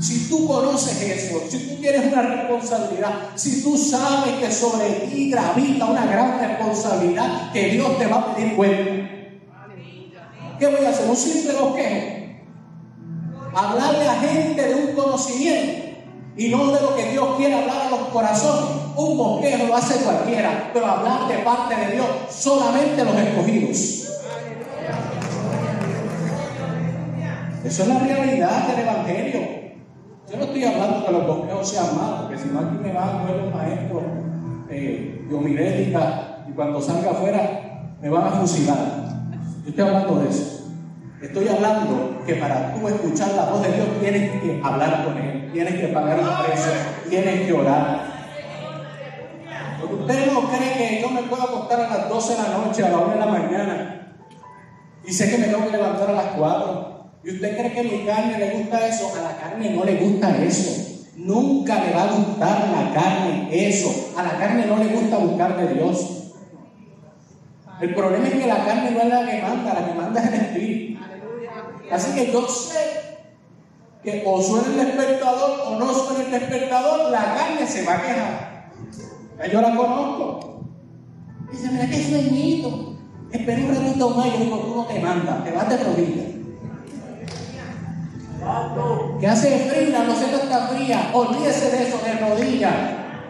Si tú conoces eso, si tú tienes una responsabilidad, si tú sabes que sobre ti gravita una gran responsabilidad que Dios te va a pedir cuenta, ¿qué voy a hacer? ¿Un simple bosquejo? Hablarle a gente de un conocimiento y no de lo que Dios quiere hablar a los corazones. Un bosquejo lo hace cualquiera, pero hablar de parte de Dios solamente los escogidos. Eso es la realidad del Evangelio. Yo no estoy hablando que los bosquejos sean malos, porque si no aquí me van a ver los maestros eh, de homilética y cuando salga afuera me van a fusilar. Yo estoy hablando de eso. Estoy hablando que para tú escuchar la voz de Dios tienes que hablar con Él, tienes que pagar un precio, tienes que orar. Porque usted no cree que yo me puedo acostar a las 12 de la noche, a la 1 de la mañana, y sé que me tengo que levantar a las 4. ¿Y usted cree que a mi carne le gusta eso? A la carne no le gusta eso. Nunca le va a gustar la carne eso. A la carne no le gusta buscar de Dios. El problema es que la carne no es la que manda, la que manda es el Espíritu. Así que yo sé que o suena el despertador o no suena el despertador, la carne se va a quejar. Yo la conozco. Dice, mira qué sueñito. Espera un ratito más. Yo digo, tú no te mandas, te vas de rodillas. Que hace frío, la roseta está fría. Olvídese de eso, de rodillas.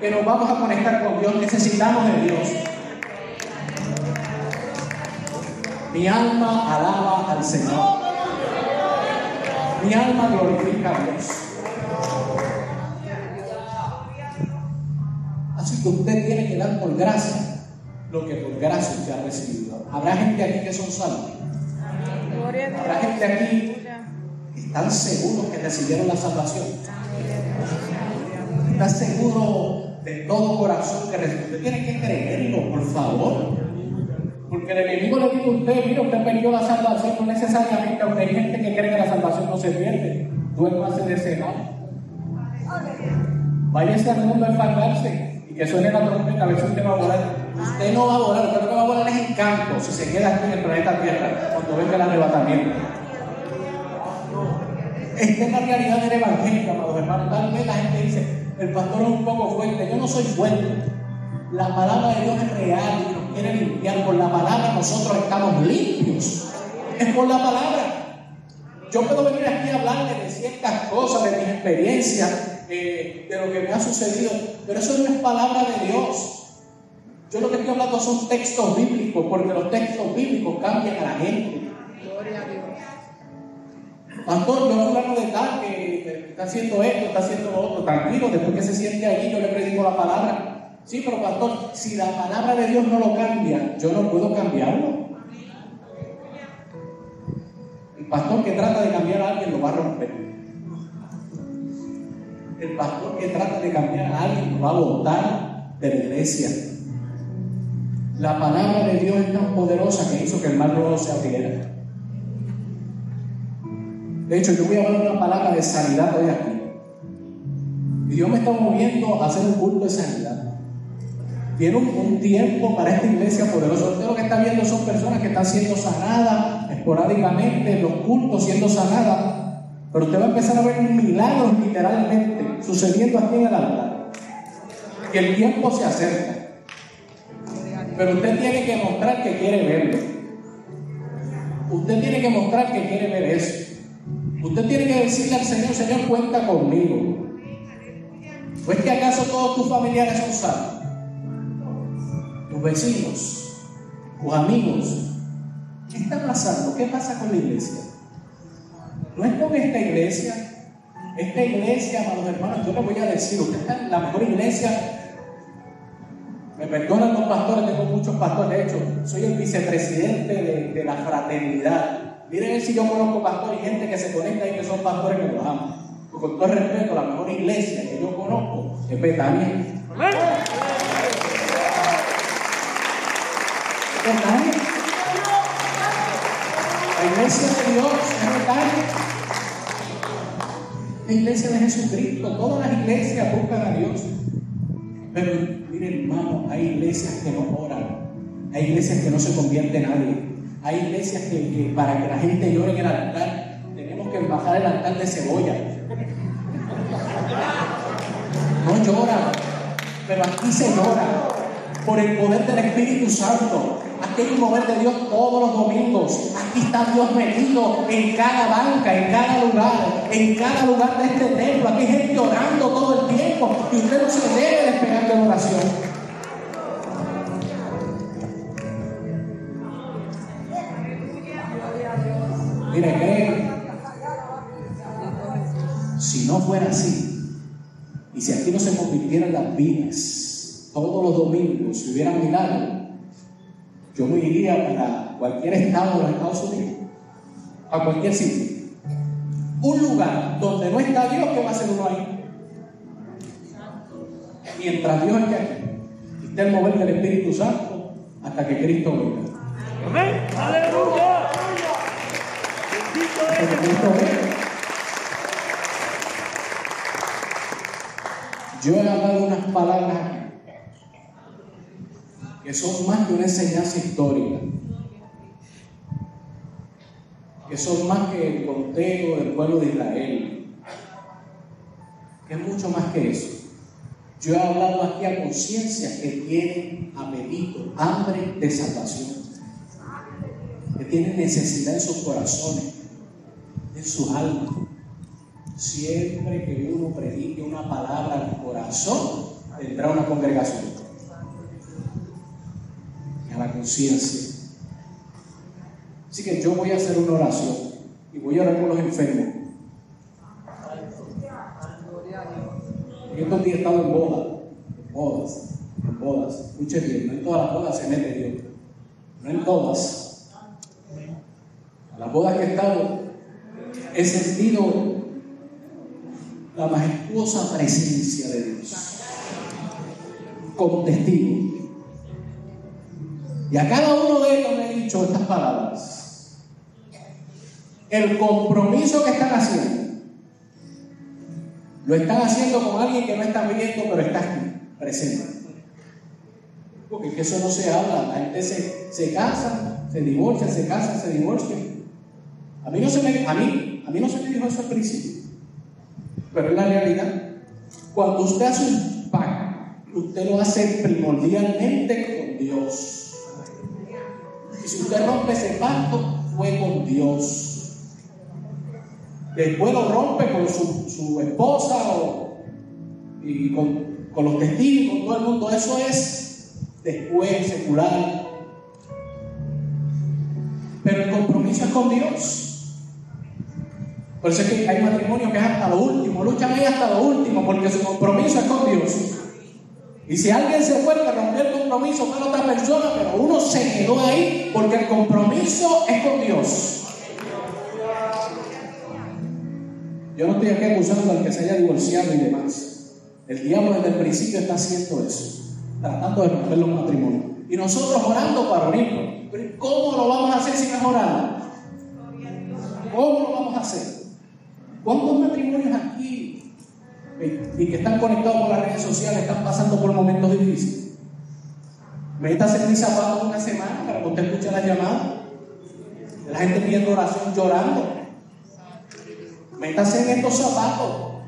Que nos vamos a conectar con Dios. Necesitamos de Dios. Mi alma alaba al Señor. Mi alma glorifica a Dios. Así que usted tiene que dar por gracia lo que por gracia usted ha recibido. Habrá gente aquí que son salvos. Habrá gente aquí que están seguros que recibieron la salvación. Está seguro de todo corazón que recibió. Usted tiene que creerlo, por favor. Porque el enemigo le dice a usted, mira, usted perdió la salvación, no necesariamente, aunque hay gente que cree que la salvación no se pierde. Duérmase de mal. Váyase al mundo a enfardarse y que suene la trompeta, a ver si usted va a volar. Usted no va a volar, usted lo que va a volar es en campo, si se queda aquí en el planeta Tierra, cuando venga el arrebatamiento. Esta es la realidad del Evangelio, amados hermanos. Tal vez la gente dice, el pastor es un poco fuerte. Yo no soy fuerte. La palabra de Dios es real nos quiere limpiar. Por la palabra nosotros estamos limpios. Es por la palabra. Yo puedo venir aquí a hablarle de ciertas cosas, de mis experiencias, eh, de lo que me ha sucedido, pero eso no es palabra de Dios. Yo lo que estoy hablando son textos bíblicos, porque los textos bíblicos cambian a la gente. Gloria a Dios. Pastor, yo fulano de tal que está haciendo esto, está haciendo lo otro, tranquilo, después que se siente allí yo le predico la palabra. Sí, pero pastor, si la palabra de Dios no lo cambia, yo no puedo cambiarlo. El pastor que trata de cambiar a alguien lo va a romper. El pastor que trata de cambiar a alguien lo va a botar de la iglesia. La palabra de Dios es tan poderosa que hizo que el mar no se abriera. De hecho, yo voy a hablar una palabra de sanidad hoy aquí. Y Dios me está moviendo a hacer un culto de sanidad. Tiene un, un tiempo para esta iglesia poderosa. Usted lo que está viendo son personas que están siendo sanadas esporádicamente, los cultos siendo sanadas. Pero usted va a empezar a ver milagros literalmente sucediendo aquí en el altar. Que el tiempo se acerca. Pero usted tiene que mostrar que quiere verlo. Usted tiene que mostrar que quiere ver eso. Usted tiene que decirle al Señor, Señor, cuenta conmigo. ¿O es que acaso todos tus familiares son salvos? Vecinos, tus amigos. ¿Qué está pasando? ¿Qué pasa con la iglesia? No es con esta iglesia. Esta iglesia, amados hermanos, yo les voy a decir, usted está en la mejor iglesia me perdonan los pastores, tengo muchos pastores. De hecho, soy el vicepresidente de, la fraternidad. Miren si yo conozco pastores y gente que se conecta y que son pastores que los aman. Con todo respeto, la mejor iglesia que yo conozco es Betania. Amén. ¿Es Betania? La iglesia de Dios es Betania. La iglesia de Jesucristo. Todas las iglesias buscan a Dios. Pero miren, hermano, hay iglesias que no oran. Hay iglesias que no se convierte nadie. Hay iglesias que, para que la gente llore en el altar, tenemos que bajar el altar de cebolla. No lloran, pero aquí se llora por el poder del Espíritu Santo. Aquí hay un mover de Dios todos los domingos. Aquí está Dios metido en cada banca, en cada lugar, en cada lugar de este templo. Aquí hay gente orando todo el tiempo y usted no se debe despegar de oración. Mire, cree, si no fuera así, y si aquí no se convirtieran las vidas todos los domingos, si hubiera milagros, yo me iría para cualquier estado de los Estados Unidos, a cualquier sitio. Un lugar donde no está Dios, ¿qué va a hacer uno ahí? Mientras Dios esté aquí, y esté el mover del Espíritu Santo hasta que Cristo venga. Amén. Aleluya. Cristo venga. Yo he hablado unas palabras que son más que una enseñanza histórica, que son más que el conteo del pueblo de Israel, que es mucho más que eso. Yo he hablado aquí a conciencias que tienen apetito, hambre de salvación, que tienen necesidad en sus corazones, en sus almas. Siempre que uno predique una palabra al corazón, tendrá una congregación conciencia. Así que yo voy a hacer una oración y voy a orar por los enfermos. En estos días he estado en bodas, en bodas, en bodas. Escuchen bien, no en todas las bodas se mete Dios. No en todas. A las bodas que he estado, he sentido la majestuosa presencia de Dios. Como testigo. Y a cada uno de ellos le he dicho estas palabras. El compromiso que están haciendo, lo están haciendo con alguien que no están viendo, pero está aquí, presente. Porque es que eso no se habla. La gente se, se casa, se divorcia, se casa, se divorcia. A mí no se me, a mí, a mí no se me dijo eso al principio. Pero es la realidad. Cuando usted hace un pacto, usted lo hace primordialmente con Dios. Y si usted rompe ese pacto, fue con Dios. Después lo rompe con su, su esposa o, y con, con los testigos, con todo el mundo. Eso es después secular. Pero el compromiso es con Dios. Por eso es que hay matrimonios que es hasta lo último, luchan ahí hasta lo último, porque su compromiso es con Dios. Y si alguien se fue que rompió el compromiso con otra persona, pero uno se quedó ahí porque el compromiso es con Dios. Yo no estoy aquí acusando al que se haya divorciado y demás. El diablo desde el principio está haciendo eso, tratando de romper los matrimonios. Y nosotros orando para unirnos. Pero ¿cómo lo vamos a hacer si no? ¿Cómo lo vamos a hacer? ¿Cuántos matrimonios aquí y que están conectados por las redes sociales están pasando por momentos difíciles? En mis zapatos una semana para que usted escuche la llamada. La gente pidiendo oración llorando. Métase en estos zapatos.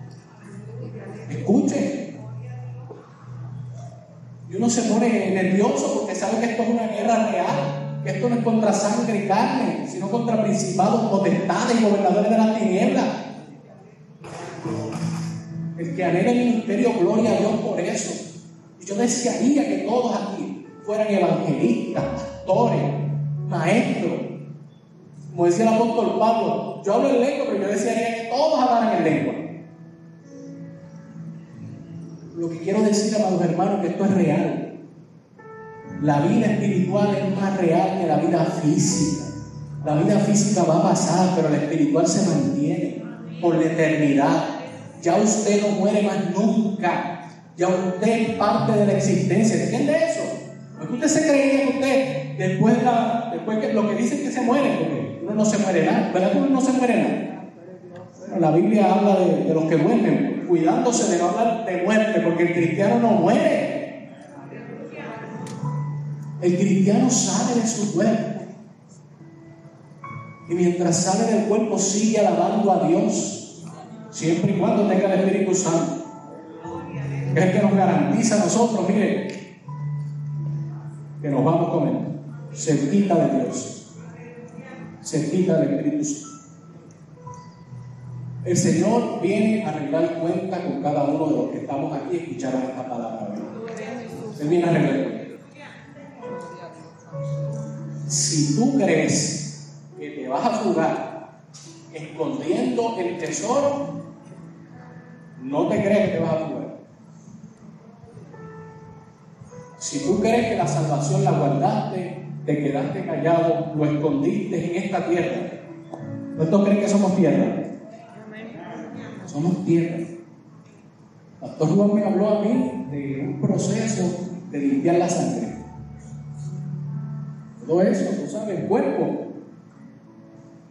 Escuche. Y uno se pone nervioso porque sabe que esto es una guerra real, que esto no es contra sangre y carne, sino contra principados, potestades y gobernadores de las tinieblas. El que anhela el ministerio, gloria a Dios por eso. Yo desearía que todos aquí fueran evangelistas, pastores, maestros. Como decía el apóstol Pablo, yo hablo en lengua, pero yo desearía que todos hablaran en lengua. Lo que quiero decir, amados hermanos, que esto es real. La vida espiritual es más real que la vida física. La vida física va a pasar, pero la espiritual se mantiene por la eternidad. Ya usted no muere más nunca. Ya usted es parte de la existencia. ¿Entiende eso? Porque usted se creía que usted, después, de la, que lo que dicen que se muere, porque uno no se muere nada. ¿Verdad uno no se muere nada? La Biblia habla de, de los que mueren, cuidándose de no hablar de muerte, porque el cristiano no muere. El cristiano sale de su cuerpo. Y mientras sale del cuerpo sigue alabando a Dios, siempre y cuando tenga el Espíritu Santo. Es el que nos garantiza a nosotros, mire, que nos vamos con Él, cerquita de Dios, cerquita del Espíritu Santo. El Señor viene a arreglar cuenta con cada uno de los que estamos aquí y escucharon esta palabra. Él viene a arreglar cuenta. Si tú crees que te vas a jugar escondiendo el tesoro, no te crees que te vas a jugar. Si tú crees que la salvación la guardaste, te quedaste callado, lo escondiste en esta tierra, ¿cuántos creen que somos tierra? Somos tierra. Pastor Juan me habló a mí de un proceso de limpiar la sangre. Todo eso, tú sabes, el cuerpo.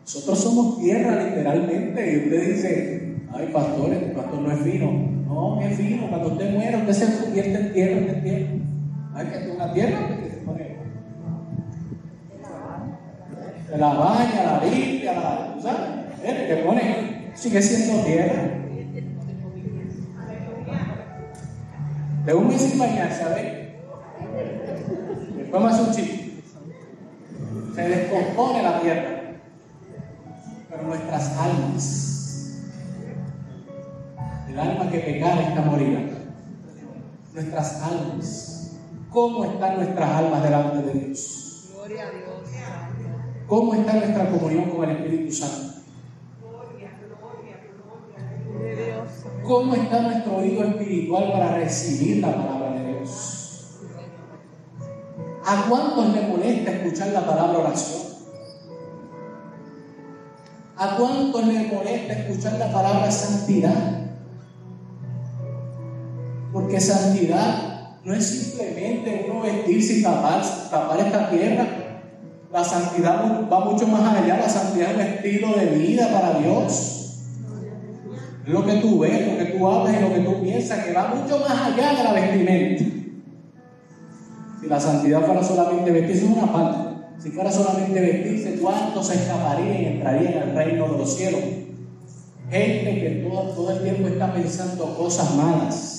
Nosotros somos tierra literalmente. Y usted dice, ay pastor, este pastor no es fino. No, es fino. Cuando usted muere, usted se convierte en tierra, es tierra. Hay que una tierra que se pone. Se la baña, la limpia, la, ¿sabes? ¿Eh? Que pone, sigue siendo tierra. De un mes sin bañarse, a ver. Después más un chico. Se descompone la tierra. Pero nuestras almas, el alma que pecara está morida. Nuestras almas, ¿cómo están nuestras almas delante de Dios? Gloria a Dios. ¿Cómo está nuestra comunión con el Espíritu Santo? De Dios. ¿Cómo está nuestro oído espiritual para recibir la palabra de Dios? ¿A cuántos le molesta escuchar la palabra oración? ¿A cuántos le molesta escuchar la palabra santidad? Porque santidad no es simplemente uno vestirse y tapar, tapar esta tierra. La santidad va mucho más allá. La santidad es un estilo de vida para Dios. Lo que tú ves, lo que tú hablas y lo que tú piensas, que va mucho más allá de la vestimenta. Si la santidad fuera solamente vestirse, es una parte. Si fuera solamente vestirse, ¿cuántos se escaparían y entrarían al reino de los cielos? Gente que todo, todo el tiempo está pensando cosas malas,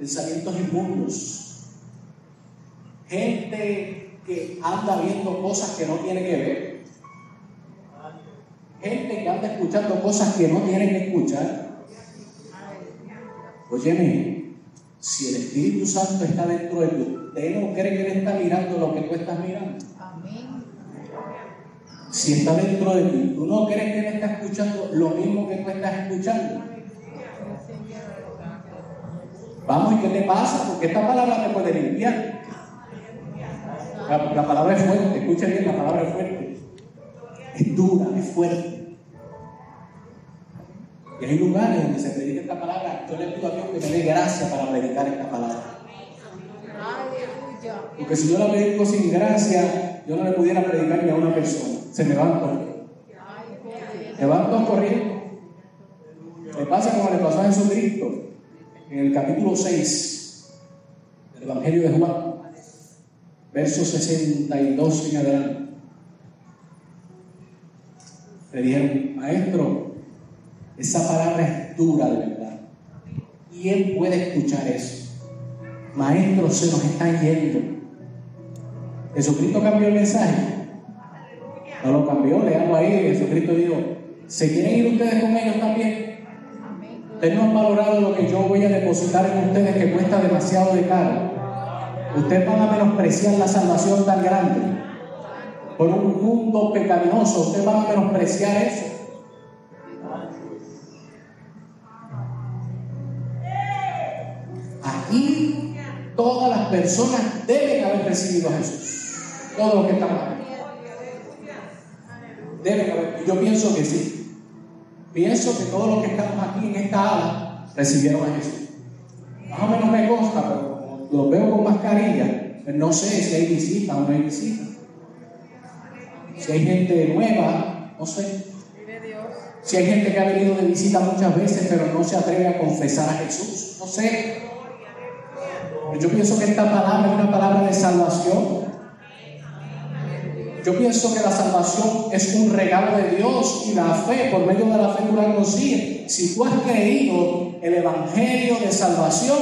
pensamientos inmundos, gente que anda viendo cosas que no tiene que ver, gente que anda escuchando cosas que no tienen que escuchar. Óyeme, si el Espíritu Santo está dentro de ti, ¿usted no cree que Él está mirando lo que tú estás mirando? Amén. Si está dentro de ti, ¿tú no crees que Él está escuchando lo mismo que tú estás escuchando? Vamos, ¿y qué te pasa? Porque esta palabra te puede limpiar. La, la palabra es fuerte, escucha bien, la palabra es fuerte. Es dura, es fuerte. Y hay lugares donde se predica esta palabra. Yo le pido a Dios que me dé gracia para predicar esta palabra. Porque si yo la predico sin gracia, yo no le pudiera predicar ni a una persona. Se me van corriendo. Se van todos corriendo. Le pasa como le pasó a Jesucristo en el capítulo 6 del Evangelio de Juan, versos 62 en adelante. Le dijeron, maestro, esa palabra es dura de verdad. ¿Quién puede escuchar eso? Maestro, se nos está yendo. Jesucristo cambió el mensaje. No lo cambió, leamos ahí. Jesucristo dijo: ¿Se quieren ir ustedes con ellos también? Ustedes no valorado lo que yo voy a depositar en ustedes que cuesta demasiado de caro. Ustedes van a menospreciar la salvación tan grande por un mundo pecaminoso. Ustedes van a menospreciar eso. Aquí todas las personas deben haber recibido a Jesús. Todos los que están aquí. Deben haber. Yo pienso que sí. Pienso que todos los que estamos aquí en esta ala recibieron a Jesús. Más o menos me consta, pero como lo veo con mascarilla, pues no sé si hay visita o no hay visita. Si hay gente nueva, no sé. Si hay gente que ha venido de visita muchas veces, pero no se atreve a confesar a Jesús, no sé. Yo pienso que esta palabra es una palabra de salvación. Yo pienso que la salvación es un regalo de Dios y la fe, por medio de la fe tú la consigues. Si tú has creído el Evangelio de salvación,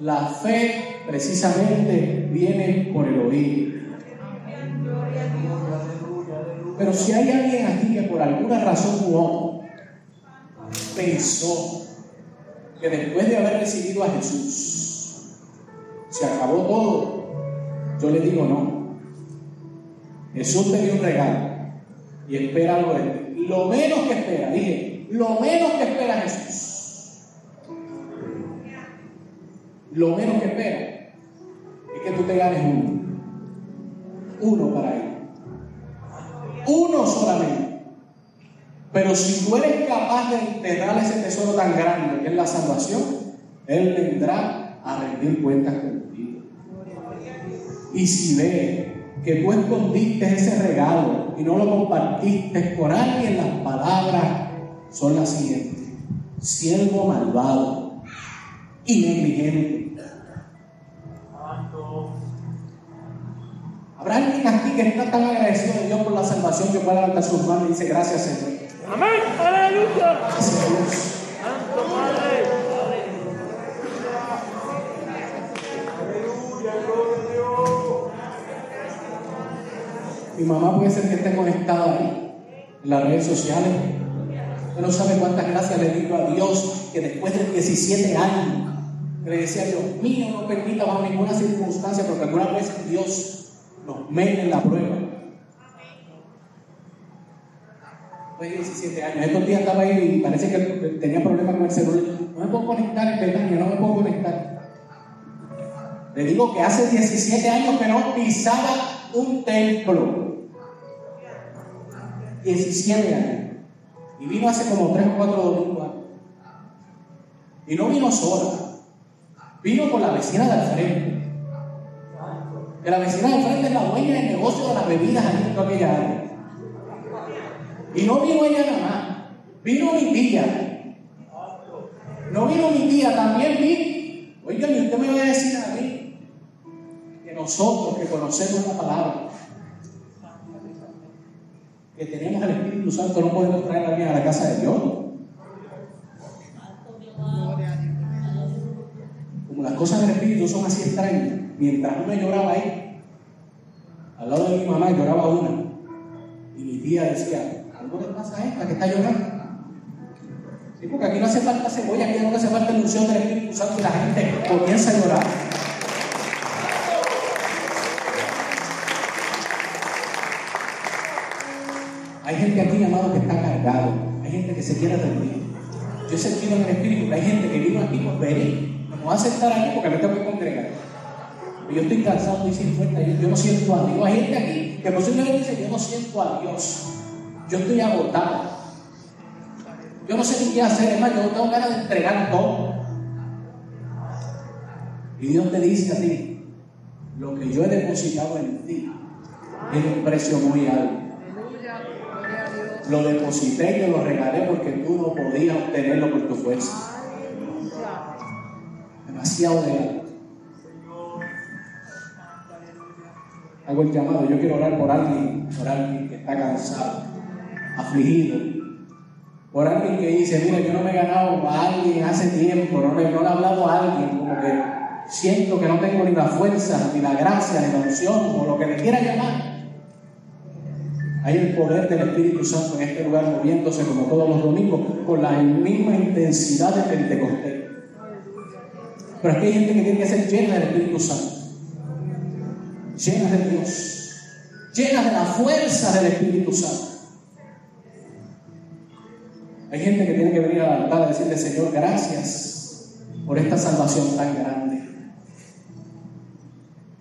la fe precisamente viene por el oír. Pero si hay alguien aquí que por alguna razón pensó que después de haber recibido a Jesús, se acabó todo, yo le digo no. Jesús te dio un regalo y espera algo de ti. Lo menos que espera, dije, lo menos que espera Jesús. Lo menos que espera es que tú te ganes uno. Uno para él. Uno solamente. Pero si tú eres capaz de enterrar ese tesoro tan grande que es la salvación, Él vendrá a rendir cuentas contigo. Y si ve que tú escondiste ese regalo y no lo compartiste con alguien, las palabras son las siguientes. Siervo malvado y negligente. ¿Habrá alguien aquí que está tan agradecido de Dios por la salvación que pueda levantar sus manos y dice gracias Señor? Amén. Aleluya. Gracias Dios. Santo Padre. Mi mamá puede ser que esté conectada ahí, en las redes sociales. Usted no sabe cuántas gracias le digo a Dios que después de 17 años le decía Dios mío, no permita bajo ninguna circunstancia, porque algunas veces Dios nos mete en la prueba. Después de 17 años, estos días estaba ahí y parece que tenía problemas con el celular. No me puedo conectar en Betania, no me puedo conectar. Le digo que hace 17 años que no pisaba un templo. 17 años. Y vino hace como 3 o 4 domingos. Y no vino sola. Vino con la vecina de al frente. Que la vecina de al frente es la dueña del negocio de las bebidas ahí en aquella área. Y no vino ella nada más. Vino mi tía. No vino mi tía, también vi. Oigan, y usted me va a decir a mí que nosotros que conocemos la palabra, que tenemos el Espíritu Santo, no podemos traer a alguien a la casa de Dios. Como las cosas del Espíritu son así extrañas, mientras una lloraba ahí, al lado de mi mamá lloraba una, y mi tía decía, algo le pasa a esta que está llorando. Sí, porque aquí no hace falta cebolla, aquí no hace falta la unción del Espíritu Santo y la gente comienza a llorar. Amado, que está cargado. Hay gente que se quiere rendir. Yo he sentido en el Espíritu hay gente que vino aquí por venir. No va a aceptar aquí porque me tengo que congregar. Pero yo estoy cansado y sin fuerza. Yo, yo no siento a Dios. Hay gente aquí que posiblemente dice, yo no siento a Dios. Yo estoy agotado. Yo no sé ni qué hacer. Es más, yo tengo ganas de entregar todo. Y Dios te dice a ti, lo que yo he depositado en ti tiene un precio muy alto. Lo deposité y te lo regalé porque tú no podías obtenerlo por tu fuerza. Demasiado de alto. Hago el llamado. Yo quiero orar por alguien, por alguien que está cansado, afligido. Por alguien que dice, mira, yo no me he ganado a alguien hace tiempo, no le, no le he hablado a alguien, como que siento que no tengo ni la fuerza, ni la gracia, ni la unción, o lo que le quiera llamar. Hay el poder del Espíritu Santo en este lugar moviéndose como todos los domingos con la misma intensidad de Pentecostés. Pero que hay gente que tiene que ser llena del Espíritu Santo, llena de Dios, llena de la fuerza del Espíritu Santo. Hay gente que tiene que venir al altar a decirle, Señor, gracias por esta salvación tan grande.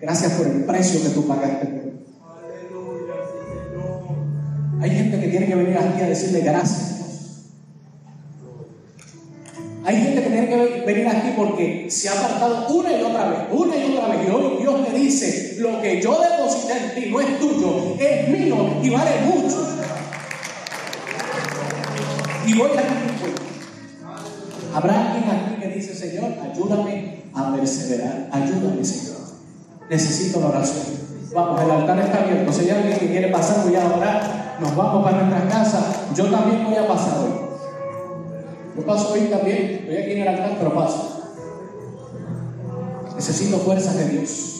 Gracias por el precio que tú pagaste Hay gente que tiene que venir aquí a decirle gracias. Hay gente que tiene que venir aquí porque se ha apartado una y otra vez, una y otra vez. Y hoy Dios me dice, lo que yo deposité en ti no es tuyo, es mío y vale mucho. Y voy a. Habrá alguien aquí que dice, Señor, ayúdame a perseverar, ayúdame, Señor. Necesito la oración. Vamos, el altar está abierto. Si hay alguien que quiere pasar, voy a orar. Nos vamos para nuestras casas. Yo también voy a pasar hoy. Yo paso hoy también. Estoy aquí en el altar, pero paso. Necesito fuerzas de Dios.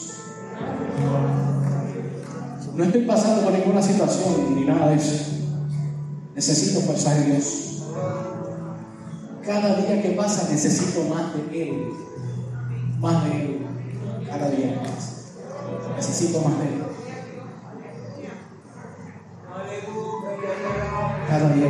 No estoy pasando por ninguna situación ni nada de eso. Necesito fuerzas de Dios. Cada día que pasa necesito más de Él. Más de Él. Cada día que pasa. Necesito más de Él. Cada día.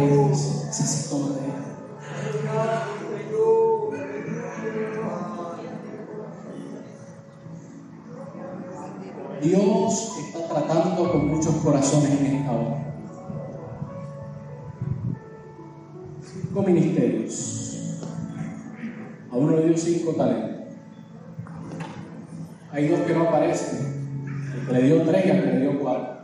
Dios está tratando con muchos corazones en esta hora. Cinco ministerios. A uno le dio cinco talentos. Hay dos que no aparecen. El le dio tres y que le dio cuatro.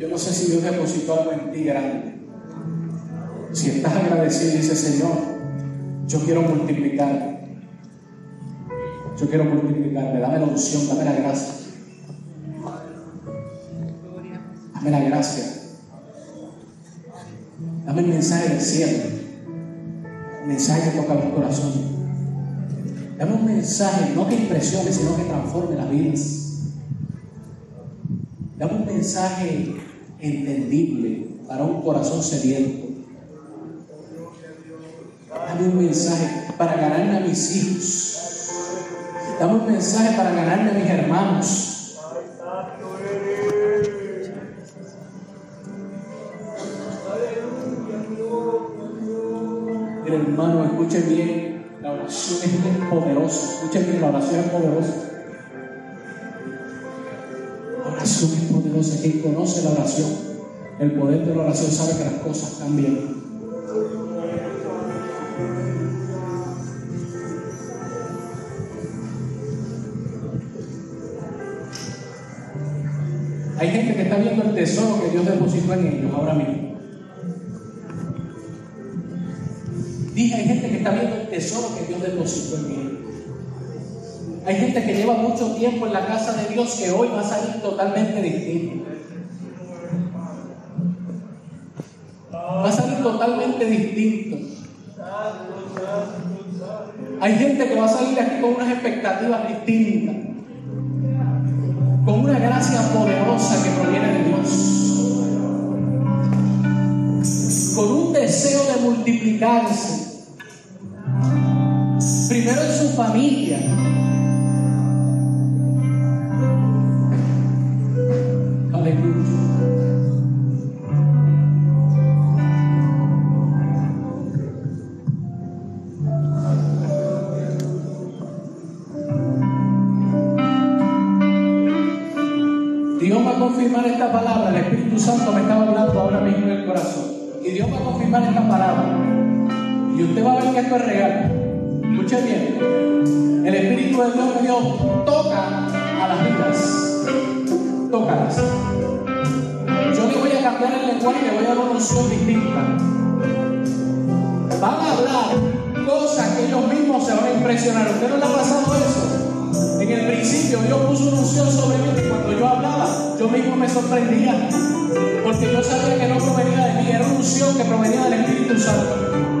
Yo no sé si Dios depositó algo en ti grande. Si estás agradecido y dices, Señor, yo quiero multiplicar. Yo quiero multiplicarme. Dame la unción, dame la gracia. Dame la gracia. Dame el mensaje del cielo. El mensaje que toca los corazones. Dame un mensaje, no que impresione, sino que transforme las vidas. Dame un mensaje entendible para un corazón sediento. Dame un mensaje para ganarme a mis hijos. Dame un mensaje para ganarme a mis hermanos. Hermano, escuche bien. La oración es poderosa. Escuche bien, la oración es poderosa. La oración, el poder de la oración sabe que las cosas cambian. Hay gente que está viendo el tesoro que Dios depositó en ellos ahora mismo. Dije, hay gente que está viendo el tesoro que Dios depositó en ellos. Hay gente que lleva mucho tiempo en la casa de Dios que hoy va a salir totalmente distinto. Totalmente distinto. Hay gente que va a salir aquí con unas expectativas distintas con una gracia poderosa que proviene de Dios, con un deseo de multiplicarse, primero en su familia, Dios va a confirmar esta palabra. El Espíritu Santo me estaba hablando ahora mismo en el corazón. Y Dios va a confirmar esta palabra. Y usted va a ver que esto es real. Escuche bien. El Espíritu de Dios dijo, toca a las vidas. Tócalas. Yo le voy a cambiar el lenguaje y le voy a dar una unción distinta. Van a hablar cosas que ellos mismos se van a impresionar. ¿A ¿Usted no le ha pasado eso? En el principio Dios puso una unción sobre mí que cuando yo hablaba, yo mismo me sorprendía. Porque yo sabía que no provenía de mí, era una unción que provenía del Espíritu Santo.